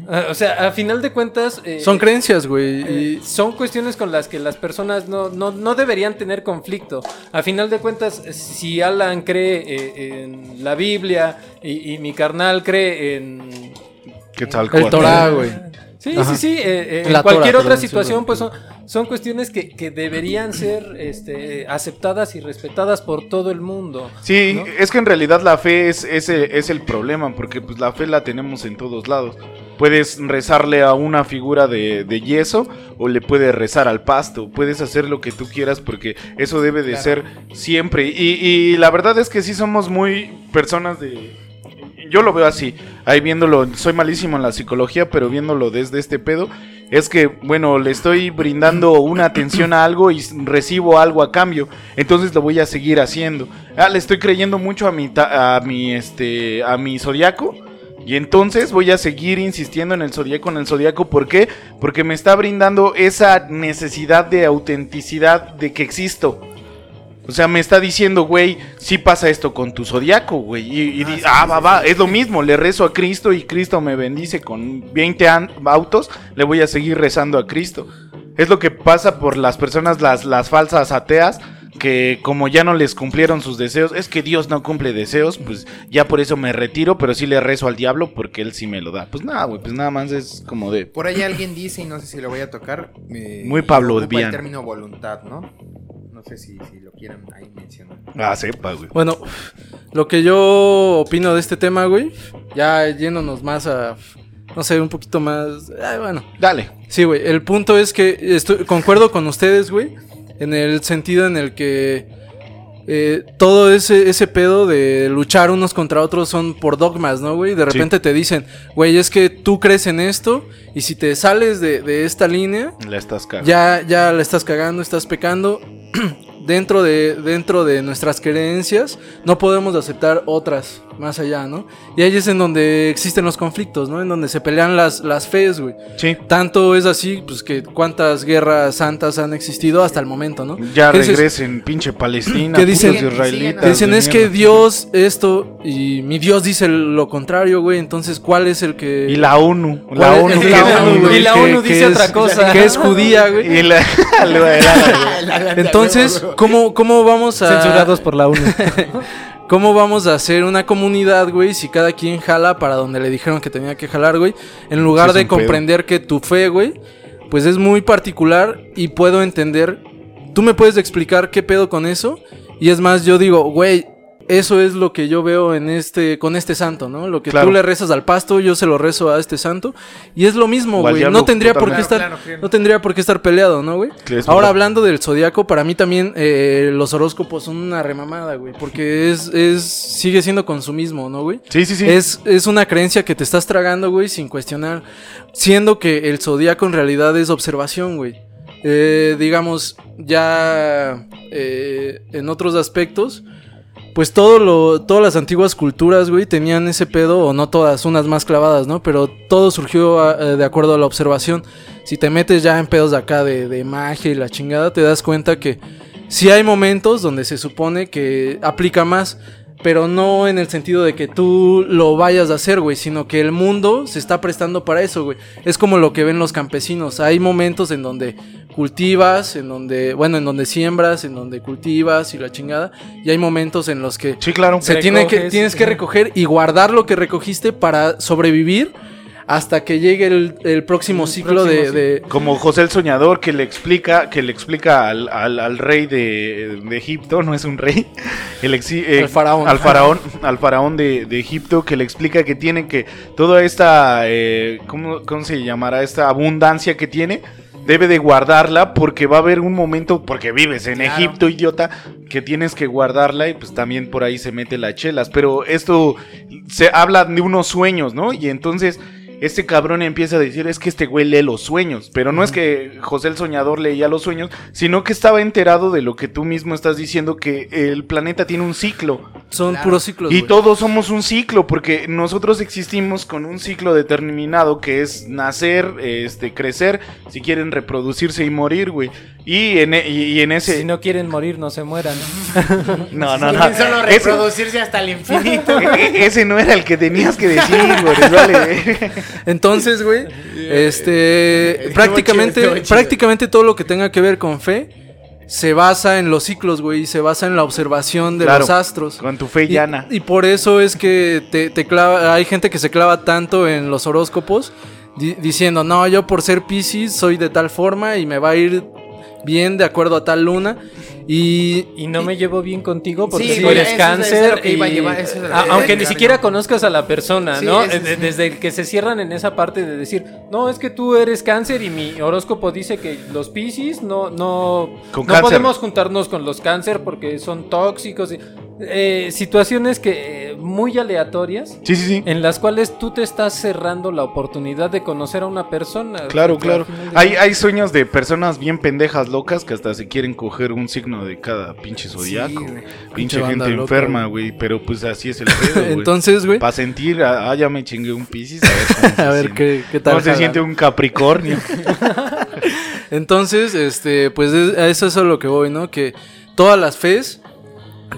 Ah, O sea, a final de cuentas... eh, Son creencias, güey. eh, Y son cuestiones con las que las personas no, no, no deberían tener conflicto. A final de cuentas, si Alan cree eh, en la Biblia y, y mi carnal cree en... ¿Qué tal? el Torah, güey. Sí, Ajá. sí, sí. eh, eh, en cualquier otra perdón, situación, pues son, son cuestiones que, que deberían ser este, aceptadas y respetadas por todo el mundo. Sí, ¿no? es que en realidad la fe es, es, el- es el problema, porque pues la fe la tenemos en todos lados. Puedes rezarle a una figura de, de yeso o le puedes rezar al pasto. Puedes hacer lo que tú quieras porque eso debe de Claro. ser siempre. Y, y la verdad es que sí somos muy personas de... Yo lo veo así, ahí viéndolo, soy malísimo en la psicología, pero viéndolo desde este pedo, es que, bueno, le estoy brindando una atención a algo y recibo algo a cambio, entonces lo voy a seguir haciendo. Ah, le estoy creyendo mucho a mi, a mi, este, a mi zodiaco. Y entonces voy a seguir insistiendo en el zodiaco, en el zodiaco. ¿Por qué? Porque me está brindando esa necesidad de autenticidad de que existo. O sea, me está diciendo, güey, sí pasa esto con tu zodiaco, güey. Y, y di- ah, va, va, es lo mismo. Le rezo a Cristo y Cristo me bendice con 20 an- autos. Le voy a seguir rezando a Cristo. Es lo que pasa por las personas, las, las falsas ateas, que como ya no les cumplieron sus deseos, es que Dios no cumple deseos, pues ya por eso me retiro, pero sí le rezo al diablo porque él sí me lo da. Pues nada, güey, pues nada más es como de... Por ahí alguien dice, y no sé si lo voy a tocar. eh, Muy Pablo. El término voluntad, ¿no? No sé si, si lo quieran ahí mencionar. Ah, sepa, güey. Bueno, lo que yo opino de este tema, güey, ya yéndonos más a, no sé, un poquito más, ah, bueno. Dale. Sí, güey, el punto es que estoy, concuerdo con ustedes, güey, en el sentido en el que eh, todo ese, ese pedo de luchar unos contra otros son por dogmas, ¿no, güey? De repente te dicen, güey, es que tú crees en esto y si te sales de, de esta línea, La estás cagando. ya, ya la estás cagando, estás pecando. dentro, de, dentro de nuestras creencias no podemos aceptar otras más allá, ¿no? Y ahí es en donde existen los conflictos, ¿no? En donde se pelean las, las fees, güey. Sí. Tanto es así, pues que cuántas guerras santas han existido hasta el momento, ¿no? Ya regresen, pinche Palestina. ¿Qué dicen? israelitas Que dicen es que mierda". Dios esto y mi Dios dice lo contrario, güey. Entonces, ¿cuál es el que... Y la ONU. ¿Cuál La ONU. que- la ONU, güey, Y la ONU dice otra cosa. Que es judía, güey. Y la, la- Entonces, ¿cómo, cómo vamos a... Censurados por la ONU. ¿Cómo vamos a hacer una comunidad, güey, si cada quien jala para donde le dijeron que tenía que jalar, güey? En lugar Sí, de pedo. comprender que tu fe, güey, pues es muy particular y puedo entender. Tú me puedes explicar qué pedo con eso. Y es más, yo digo, güey, Eso es lo que yo veo en este, con este santo, ¿no? Lo que Claro. tú le rezas al pasto, yo se lo rezo a este santo. Y es lo mismo, güey. No tendría por qué estar, Claro, claro. no tendría por qué estar peleado, ¿no, güey? Ahora verdad. hablando del zodiaco, para mí también eh, los horóscopos son una remamada, güey. Porque es, es, sigue siendo consumismo, ¿no, güey? Sí, sí, sí. Es, es una creencia que te estás tragando, güey, sin cuestionar. Siendo que el zodiaco en realidad es observación, güey. Eh, digamos, ya eh, en otros aspectos, pues todo lo, todas las antiguas culturas, güey, tenían ese pedo, o no todas, unas más clavadas, ¿no? Pero todo surgió a- eh, de acuerdo a la observación. Si te metes ya en pedos de acá de, de magia y la chingada, te das cuenta que sí hay momentos donde se supone que aplica más, pero no en el sentido de que tú lo vayas a hacer, güey, sino que el mundo se está prestando para eso, güey. Es como lo que ven los campesinos. Hay momentos en donde cultivas, en donde, bueno, en donde siembras, en donde cultivas y la chingada, y hay momentos en los que Sí, claro. se tiene que, tienes que recoger y guardar lo que recogiste para sobrevivir hasta que llegue el, el próximo ciclo de- Como José el Soñador que le explica, que le explica al, al- al rey de, de Egipto, no es un rey, el exi- eh, Al faraón. al faraón, al faraón de, de Egipto, que le explica que tiene que toda esta, eh, ¿cómo, cómo se llamará? Esta abundancia que tiene, debe de guardarla porque va a haber un momento, porque vives en Claro. Egipto, idiota, que tienes que guardarla y pues también por ahí se mete las chelas. Pero esto se habla de unos sueños, ¿no? Y entonces este cabrón empieza a decir es que este güey lee los sueños, pero no es que José el Soñador leía los sueños, sino que estaba enterado de lo que tú mismo estás diciendo, que el planeta tiene un ciclo. son Claro. puros ciclos. Y todos somos un ciclo, porque nosotros existimos con un ciclo determinado que es nacer, este, crecer, si quieren reproducirse y morir, güey. Y en, e- y, en ese... Si no quieren morir, no se mueran. no, no, no. Quieren solo Ese- reproducirse hasta el infinito. e- ese no era el que tenías que decir, güey. Vale. Entonces, güey, este, prácticamente, chido, prácticamente todo lo que tenga que ver con fe se basa en los ciclos, güey, y se basa en la observación de Claro, los astros. Con tu fe Y, llana. y por eso es que te, te clava, hay gente que se clava tanto en los horóscopos di- diciendo, no, yo por ser Pisces soy de tal forma y me va a ir bien de acuerdo a tal luna. Y, Y no me llevo bien contigo porque Sí, eres eso es- eso es cáncer. y- llevar, es a- aunque ni siquiera conozcas a la persona, Sí, ¿no? Desde el que se cierran en esa parte de decir, no, es que tú eres cáncer y mi horóscopo dice que los piscis no, no, Con no cáncer. podemos juntarnos con los cáncer porque son tóxicos. y- eh, situaciones que eh, muy aleatorias Sí, sí, sí. en las cuales tú te estás cerrando la oportunidad de conocer a una persona. Claro, claro. Hay, hay sueños de personas bien pendejas locas que hasta se quieren coger un signo de cada pinche zodiaco. güey. pinche Pinche gente banda loca, enferma, güey. güey. Pero pues así es el pedo, güey. entonces, güey, Para sentir, ah, ya me chingué un piscis, a ver cómo se a ver siente. qué, qué tal. ¿Cómo se jala. siente un capricornio? Entonces, este, pues es- a eso es a lo que voy, ¿no? Que todas las fes,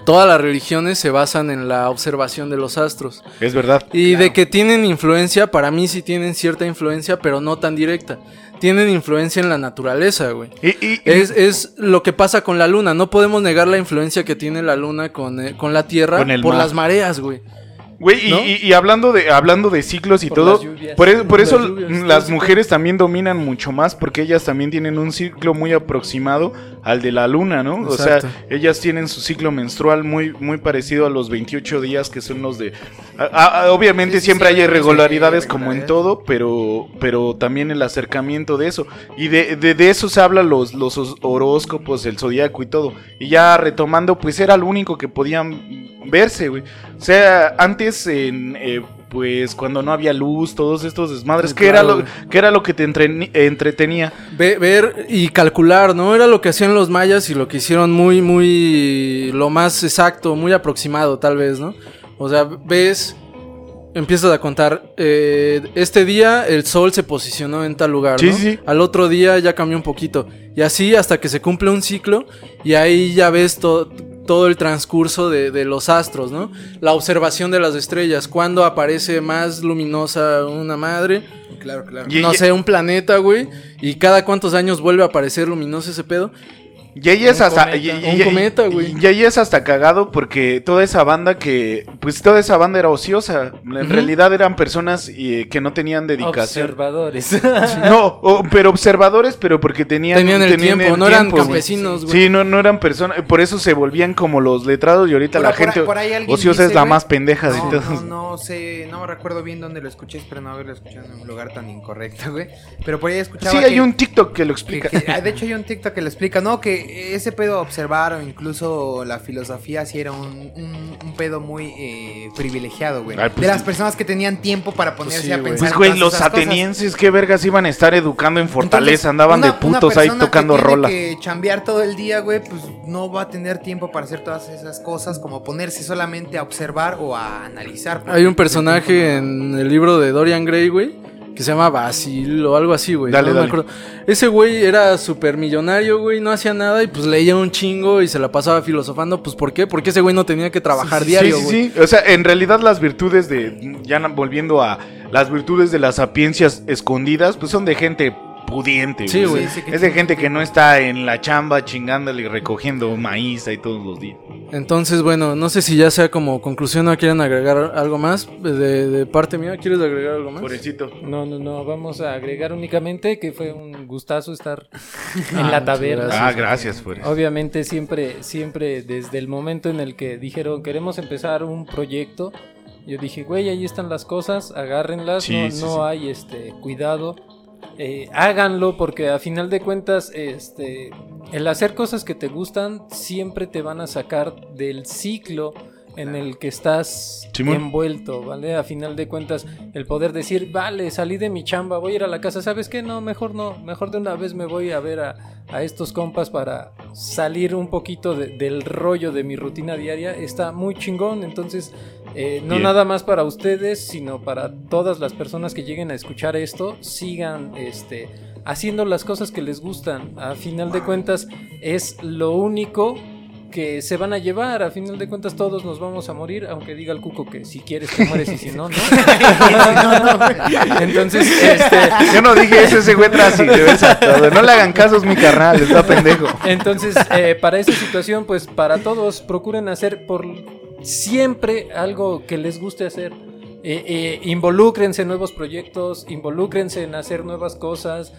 todas las religiones se basan en la observación de los astros. es verdad. Y de que tienen influencia, para mí sí tienen cierta influencia, pero no tan directa. Tienen influencia en la naturaleza, güey. Y, y- Es, es lo que pasa con la luna. No podemos negar la influencia que tiene la luna con, eh, con la Tierra Con el por mar. las mareas, güey. Güey, y, ¿no? y- y hablando de hablando de ciclos y Por todo, las lluvias. por, e- por eso Las lluvias, mujeres también dominan mucho más porque ellas también tienen un ciclo muy aproximado al de la luna, ¿no? O sea, ellas tienen su ciclo menstrual muy muy parecido a los 28 días que son los de a- a- a- obviamente Sí, siempre sí, hay irregularidades sí, como en todo, pero pero también el acercamiento de eso y de, de, de eso se habla los los os- horóscopos, el zodiaco y todo. Y ya retomando, pues era lo único que podían verse, güey. O sea, antes en eh, pues cuando no había luz, todos estos desmadres, Sí, ¿qué, era lo, era que te entretenía? Ve- ver y calcular, ¿no? Era lo que hacían los mayas y lo que hicieron muy, muy, lo más exacto, muy aproximado tal vez, ¿no? O sea, ves, empiezas a contar, eh, este día el sol se posicionó en tal lugar, Sí, ¿no? sí. Al otro día ya cambió un poquito. Y así hasta que se cumple un ciclo y ahí ya ves to- todo el transcurso de, de los astros, ¿no? La observación de las estrellas, cuando aparece más luminosa una madre, Claro, claro. Y- no sé, un planeta, güey, y cada cuántos años vuelve a aparecer luminoso ese pedo. Y ahí es hasta. es hasta cagado porque toda esa banda que. Pues toda esa banda era ociosa. En realidad eran personas eh, que no tenían dedicación. Observadores. No, o- pero observadores, pero porque tenían. Tenían el tiempo, no eran tiempo, campesinos, güey. Sí, no, no eran personas. Por eso se volvían como los letrados y ahorita la por gente por ociosa dice, es la más pendeja de no, todos. no, no sé, no me recuerdo bien dónde lo escuché, espero no haberlo escuchado en un lugar tan incorrecto, güey. Pero por ahí escuchaba Sí, que, hay un TikTok que lo explica. que- ah, de hecho hay un TikTok que lo explica, ¿no? Que ese pedo observar o incluso la filosofía sí era un, un- un pedo muy eh, privilegiado, güey. Ay, pues de las sí. personas que tenían tiempo para ponerse sí, a pensar. Pues, güey, los esas cosas. atenienses, qué vergas iban a estar educando en Fortaleza. Entonces, Andaban una- de putos ahí tocando que tiene rola. que chambear todo el día, güey, pues no va a tener tiempo para hacer todas esas cosas, como ponerse solamente a observar o a analizar. Hay un el personaje en el libro de Dorian Gray, güey, que se llama Basil o algo así, güey. Dale, no me dale. acuerdo. Ese güey era súper millonario, güey, no hacía nada y pues leía un chingo y se la pasaba filosofando. Pues ¿por qué? Porque ese güey no tenía que trabajar diario, sí, güey. sí, sí. O sea, en realidad las virtudes de. Ya volviendo a. Las virtudes de las sapiencias escondidas, pues son de gente pudiente, Sí, güey. Sí, sí, Es de tiene gente que no está en la chamba chingándole y recogiendo maíz ahí todos los días. Entonces, bueno, no sé si ya sea como conclusión o quieren agregar algo más de, de parte mía. ¿Quieres agregar algo más? Pobrecito. No, no, no, vamos a agregar únicamente que fue un gustazo estar en Ah, la taberna. gracias. Ah, gracias, Fuerza. Obviamente siempre, siempre desde el momento en el que dijeron queremos empezar un proyecto, yo dije, güey, ahí están las cosas, agárrenlas, Sí, no, sí, no sí. hay este cuidado, eh, háganlo porque a final de cuentas, este, el hacer cosas que te gustan siempre te van a sacar del ciclo en el que estás Simón. envuelto, ¿vale? A final de cuentas, el poder decir, vale, salí de mi chamba, voy a ir a la casa, ¿sabes qué? No, mejor no, mejor de una vez me voy a ver a, a estos compas para salir un poquito de- del rollo de mi rutina diaria, está muy chingón, entonces, eh, no Bien. nada más para ustedes, sino para todas las personas que lleguen a escuchar esto, sigan, este haciendo las cosas que les gustan. A final de cuentas es lo único que se van a llevar. A final de cuentas todos nos vamos a morir, aunque diga el cuco que si quieres te mueres y si no, no. Entonces, este, Yo no dije eso, ese güey trasi, de verdad, todo. No le hagan caso, es mi carnal, está pendejo. entonces eh, para esa situación, pues para todos procuren hacer por siempre algo que les guste hacer. Eh, eh, involúcrense en nuevos proyectos, involúcrense en hacer nuevas cosas,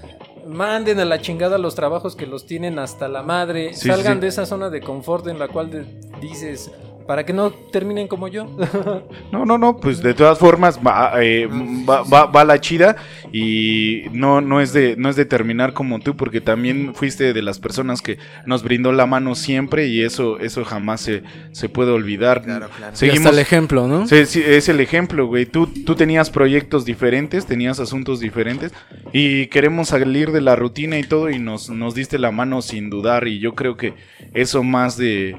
manden a la chingada los trabajos que los tienen hasta la madre, Sí, salgan sí. de esa zona de confort en la cual dices, para que no terminen como yo. No, no, no, pues de todas formas va, eh, va, va- va la chida y no, no, es de, no es de terminar como tú porque también fuiste de las personas que nos brindó la mano siempre y eso, eso jamás se, se puede olvidar. Claro, claro. Y hasta Seguimos, el ejemplo, ¿no? Sí, sí, es el ejemplo, güey. Tú, tú tenías proyectos diferentes, tenías asuntos diferentes y queremos salir de la rutina y todo y nos, nos diste la mano sin dudar y yo creo que eso más de,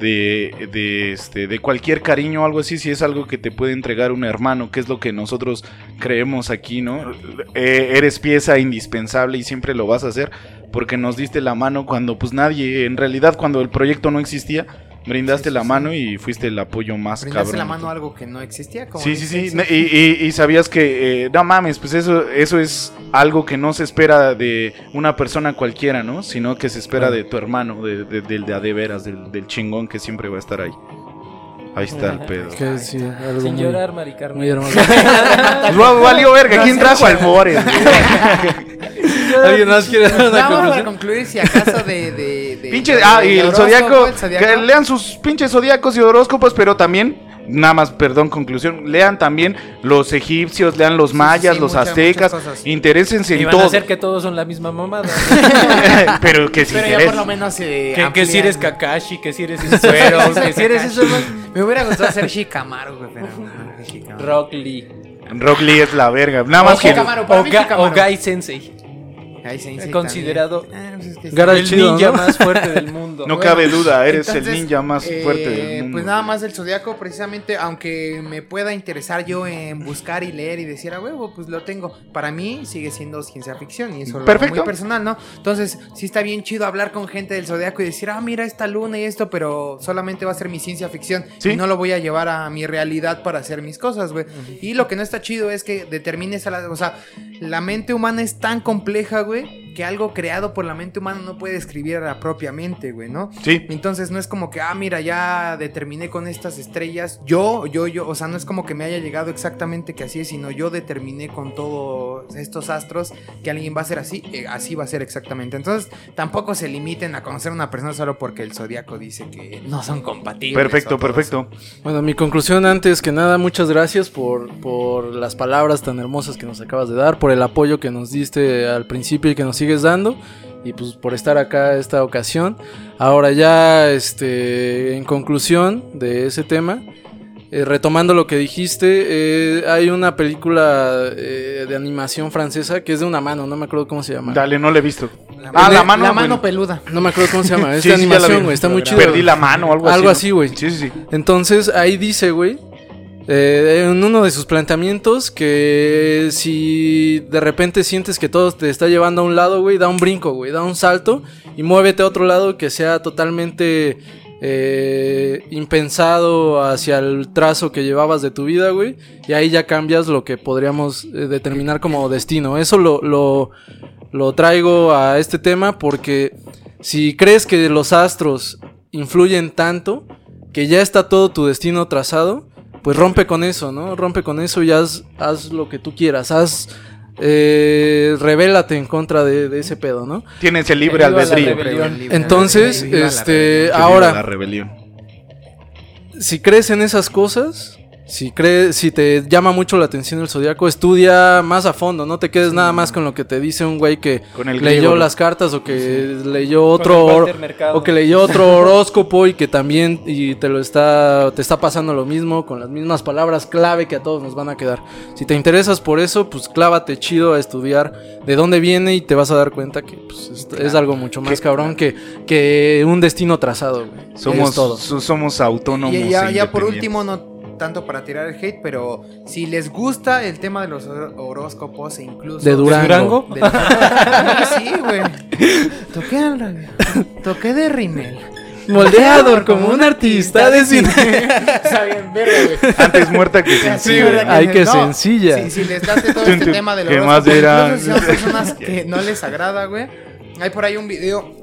de, de, este, de cualquier cariño o algo así, si es algo que te puede entregar un hermano, que es lo que nosotros creemos aquí, ¿no? Eh, eres pieza indispensable y siempre lo vas a hacer porque nos diste la mano cuando pues nadie, en realidad cuando el proyecto no existía, brindaste Sí, sí, la mano y fuiste el apoyo más cabrón. la mano a algo que no existía. Como Sí, sí, sí. Y, y- y sabías que, eh, no mames, pues eso, eso es algo que no se espera de una persona cualquiera, ¿no? Sino que se espera de tu hermano, de, de- del de a de veras, del, del chingón que siempre va a estar ahí. Ahí está el pedo. Que sí, algo Sin muy, llorar, Mari Carmen. muy hermoso. Pues va- valió verga, ¿quién trajo al More? ¿Alguien más quiere dar una para conclusión? concluir, si acaso de. de, de- Pinche, de- ah, y el zodiaco, lean sus pinches zodiacos y horóscopos, pero también, nada más, perdón, conclusión, lean también los egipcios, lean los mayas, sí, los muchas, aztecas, muchas interésense Y en van a hacer que todos son la misma mamada. pero que se Pero ya por lo menos. Eh, que, que si eres. Kakashi, que si eres Isuero, que si eres eso, Me hubiera gustado ser Shikamaru, güey, pero no, Shikamaru. Rock Lee. Rock Lee es la verga. Nada más O que. Shikamaru, Ga- o Gai Sensei. Ahí se Considerado. Ah, pues es que sí. Gara el chido, ninja ¿no? más fuerte del mundo. No Bueno, cabe duda, eres el ninja más eh, fuerte del mundo. Pues nada más del zodiaco, precisamente, aunque me pueda interesar yo en buscar y leer y decir a huevo, pues lo tengo. Para mí sigue siendo ciencia ficción y eso Perfecto. muy personal, ¿no? Entonces, sí está bien chido hablar con gente del zodiaco y decir, ah, mira esta luna y esto, pero solamente va a ser mi ciencia ficción Sí. y no lo voy a llevar a mi realidad para hacer mis cosas, güey. Y lo que no está chido es que determines a la, o sea, la mente humana es tan compleja, güey Huawei que algo creado por la mente humana no puede escribir propiamente, güey, ¿no? Sí. Entonces no es como que, ah, mira, ya determiné con estas estrellas. Yo, yo, yo, o sea, no es como que me haya llegado exactamente que así es, sino yo determiné con todos estos astros que alguien va a ser así, eh, así va a ser exactamente. Entonces tampoco se limiten a conocer a una persona solo porque el zodiaco dice que no son compatibles. Perfecto, perfecto. Bueno, mi conclusión antes que nada, muchas gracias por, por las palabras tan hermosas que nos acabas de dar, por el apoyo que nos diste al principio y que nos sigues dando, y pues por estar acá esta ocasión. Ahora ya, este, en conclusión de ese tema, eh, retomando lo que dijiste, eh, hay una película eh, de animación francesa que es de una mano, no me acuerdo cómo se llama. Dale, no le he visto. La, Ah, la la mano, mano, bueno. peluda. No me acuerdo cómo se llama, es Sí, de la animación, güey, está muy chido. Perdí la mano o algo así. Algo así, güey. Sí, sí, sí. Entonces ahí dice, güey, eh, en uno de sus planteamientos que si de repente sientes que todo te está llevando a un lado, güey, da un brinco, güey, da un salto y muévete a otro lado que sea totalmente eh, impensado hacia el trazo que llevabas de tu vida, güey, y ahí ya cambias lo que podríamos eh, determinar como destino. Eso lo, lo, lo traigo a este tema porque si crees que los astros influyen tanto, que ya está todo tu destino trazado, pues rompe con eso, ¿no? Rompe con eso y haz, haz lo que tú quieras, haz... Eh, revélate en contra de, de ese pedo, ¿no? Tienes el libre la albedrío. Entonces, este, ahora, La rebelión. si crees en esas cosas, si crees, si te llama mucho la atención el zodiaco, estudia más a fondo, no te quedes nada más con lo que te dice un güey que Con el leyó las cartas o que leyó otro o que leyó otro horóscopo y que también y te lo está te está pasando lo mismo con las mismas palabras clave que a todos nos van a quedar. Si te interesas por eso, pues clávate chido a estudiar de dónde viene y te vas a dar cuenta que pues, es, es algo mucho más Que- cabrón que, que un destino trazado. güey. Somos, Es todo. so- somos autónomos. Y ya, e ya por último, no tanto para tirar el hate, pero si les gusta el tema de los hor- horóscopos e incluso... De Durango. De- sí, güey. Toqué. Toqué de Rimel. Moldeador como un artista de cine. Antes muerta que sencilla. Sí. Ay, Que no, sencilla. Si, si les late todo este tema del ¿qué horóscopo, más dirán? incluso si son personas que no les agrada, güey. Hay por ahí un video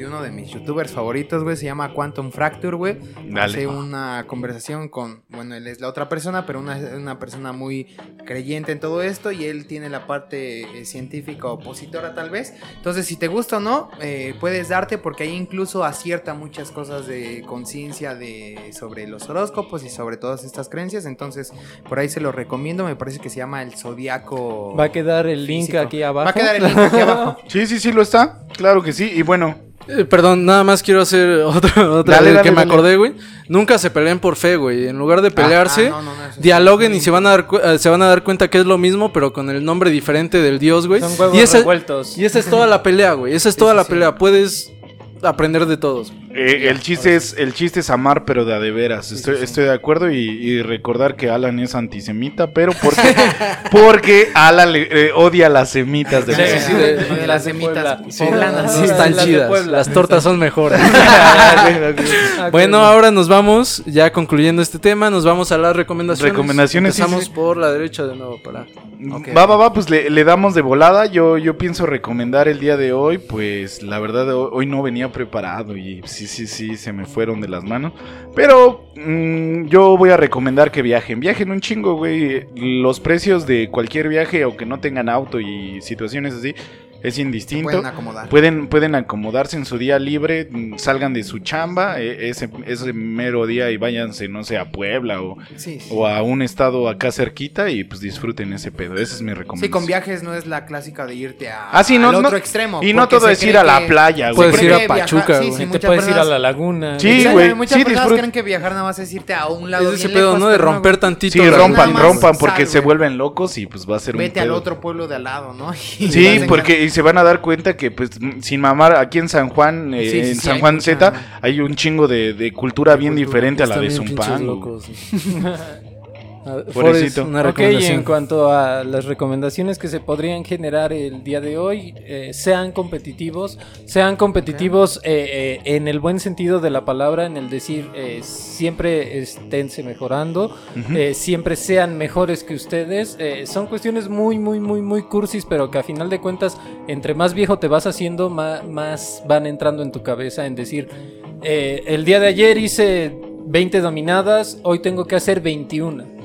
de uno de mis youtubers favoritos, güey. Se llama Quantum Fracture, güey. Dale. Hace una conversación con, bueno, él es la otra persona, pero una, una persona muy creyente en todo esto y él tiene la parte eh, científica opositora tal vez. Entonces, si te gusta o no, eh, puedes darte porque ahí incluso acierta muchas cosas de conciencia de sobre los horóscopos y sobre todas estas creencias. Entonces, por ahí se lo recomiendo. Me parece que se llama el zodiaco. Va a quedar el link aquí abajo. Va a quedar el link aquí abajo. Sí, sí, sí, lo está. Claro que sí. Y bueno, Eh, perdón, nada más quiero hacer otra, otra Dale, que me acordé, güey. Nunca se peleen por fe, güey. En lugar de pelearse, Ah, no, no, no, eso sí. dialoguen y se van a dar eh, se van a dar cuenta que es lo mismo, pero con el nombre diferente del dios, güey. Son huevos Y esa, revueltos. y esa es toda la pelea, güey. Esa es toda sí, la sí. pelea. Puedes aprender de todos. Eh, el chiste es el chiste es amar, pero de a de veras. Estoy, sí, sí. estoy de acuerdo y, y recordar que Alan es antisemita, pero porque porque Alan le- eh, odia las semitas de Sí, sí, de- de las semitas poblanas. Sí, las están chidas. Las tortas son mejores. Bueno, ahora nos vamos, ya concluyendo este tema, nos vamos a las recomendaciones. Recomendaciones, Empezamos sí. por la derecha de nuevo para. Va, va, va, pues le, le damos de volada. Yo, yo pienso recomendar el día de hoy. Pues la verdad, ho- hoy no venía preparado y sí, sí, sí, se me fueron de las manos. Pero mm, yo voy a recomendar que viajen. Viajen un chingo, güey. Los precios de cualquier viaje, aunque no tengan auto y situaciones así, es indistinto. Pueden acomodar. Pueden, pueden acomodarse en su día libre, salgan de su chamba eh, ese, ese mero día y váyanse, no sé, a Puebla o, Sí, sí. o a un estado acá cerquita y pues disfruten ese pedo. Esa es mi recomendación. Sí, con viajes no es la clásica de irte a, Ah, sí, no, al otro no- extremo. Y no todo es ir a la playa, güey. Puedes ir a Pachuca, viajar- sí, güey. sí, Te muchas puedes ir a personas- la laguna. Sí, güey, Muchas sí, personas disfrut- creen que viajar nada más es irte a un lado. Es bien ese pedo, lejos, ¿no? De romper tantito. Sí, rompan, rompan, porque se vuelven locos y pues va a ser un Vete al otro pueblo de al lado, ¿no? Sí, porque y se van a dar cuenta que pues sin mamar aquí en San Juan, eh, Sí, sí, en sí, San Juan Z, hay un chingo de, de cultura bien Cultura, diferente a la de Zumpango. locos. Ah, Pobrecito. Forrest, una Ok, y recomendación. en cuanto a las recomendaciones que se podrían generar el día de hoy, eh, sean competitivos, sean competitivos eh, eh, en el buen sentido de la palabra, en el decir eh, siempre esténse mejorando, eh, siempre sean mejores que ustedes. eh, son cuestiones muy, muy, muy, muy cursis, pero que a final de cuentas, entre más viejo te vas haciendo, ma- más, van entrando en tu cabeza en decir, eh, el día de ayer hice 20 dominadas, hoy tengo que hacer 21.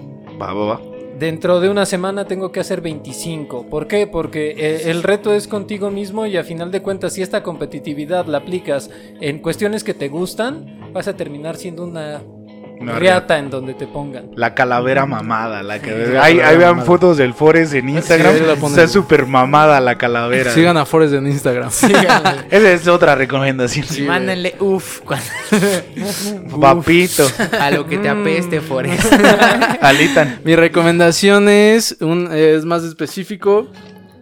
Dentro de una semana tengo que hacer 25. ¿Por qué? Porque eh, el reto es contigo mismo y a final de cuentas si esta competitividad la aplicas en cuestiones que te gustan, vas a terminar siendo una, Una riata en donde te pongan. La calavera mamada, la que la ahí, ahí vean mamada. fotos del Forest en Instagram. Sí. Está súper mamada la calavera. Sigan a Forrest en Instagram. Esa es otra recomendación. Y mándenle uff Papito, a lo que te apeste, Forest. Alitan. Mi recomendación es, un, es más específico,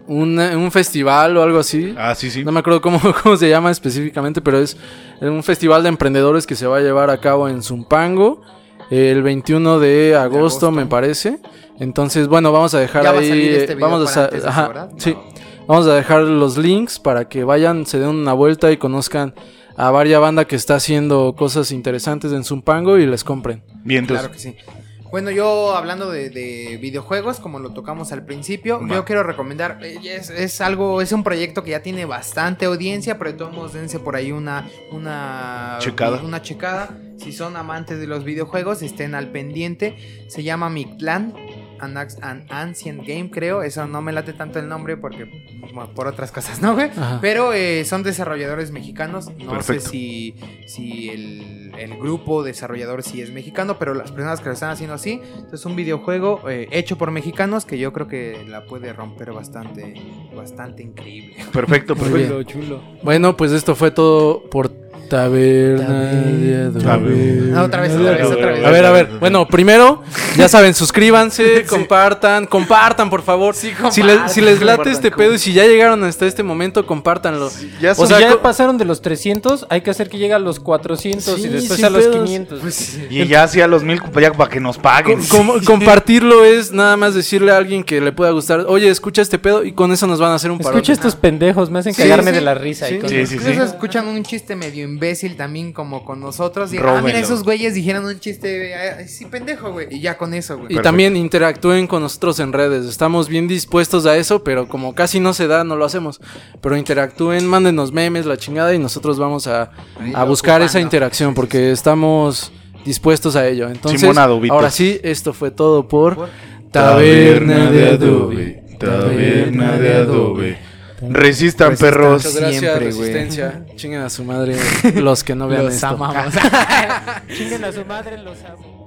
un, un festival o algo así. Ah, sí, sí. No me acuerdo cómo, cómo se llama específicamente, pero es un festival de emprendedores que se va a llevar a cabo en Zumpango el 21 de agosto, agosto. me parece. Entonces, bueno, vamos a dejar Ya va a ahí. salir este video vamos a, para sa- antes de ajá, eso, ¿verdad? sí. No. Vamos a dejar los links para que vayan, se den una vuelta y conozcan a varias banda que está haciendo cosas interesantes en Zumpango y les compren. Bien, Claro que sí. Bueno, yo hablando de, de videojuegos, como lo tocamos al principio, Va. yo quiero recomendar, eh, es, es algo, es un proyecto que ya tiene bastante audiencia, pero de todos modos dense por ahí una, una Checada. Una checada. Si son amantes de los videojuegos, estén al pendiente. Se llama Mictlan. An, Ax- an Ancient Game, creo. Eso no me late tanto el nombre porque bueno, por otras cosas, ¿no, güey? Ajá. Pero eh, son desarrolladores mexicanos. No Perfecto. sé si, si el, el grupo desarrollador sí es mexicano, pero las personas que lo están haciendo así. Entonces, un videojuego eh, hecho por mexicanos que yo creo que la puede romper bastante, bastante increíble. Perfecto, perfecto. chulo. Bueno, pues esto fue todo por Taberna de Adobe. Ah, otra vez, otra vez, otra vez. A ver, a ver. Bueno, primero, ya saben, suscríbanse, compartan, compartan, por favor. si, les, si les late este pedo y si ya llegaron hasta este momento, compártanlo. Ya O sea, si ya co- pasaron de los 300, hay que hacer que llegue a los 400 Sí, y después a los pedos. 500. Y ya hacía los mil ya para que nos paguen. Com- com- compartirlo es nada más decirle a alguien que le pueda gustar, oye, escucha este pedo y con eso nos van a hacer un paro. Escucha estos pendejos, me hacen Sí, cagarme sí. de la risa. y Sí. con- Sí, sí, sí. Escuchan un chiste medio imbécil también como con nosotros. Y, ah, mira, esos güeyes dijeron un chiste sí pendejo, güey. Y ya con eso, güey. Y Perfecto. también interactúen con nosotros en redes. Estamos bien dispuestos a eso, pero como casi no se da, no lo hacemos. Pero interactúen, mándenos memes, la chingada, y nosotros vamos a, a buscar esa interacción porque estamos dispuestos a ello. Entonces, ahora sí, esto fue todo por Por- Taberna de Adobe. Taberna de Adobe. Resistan, Resistan. perros. Muchas gracias, Siempre. Resistencia. Chinguen a su madre los que no vean Los esto. amamos. Chinguen a su madre, los amo.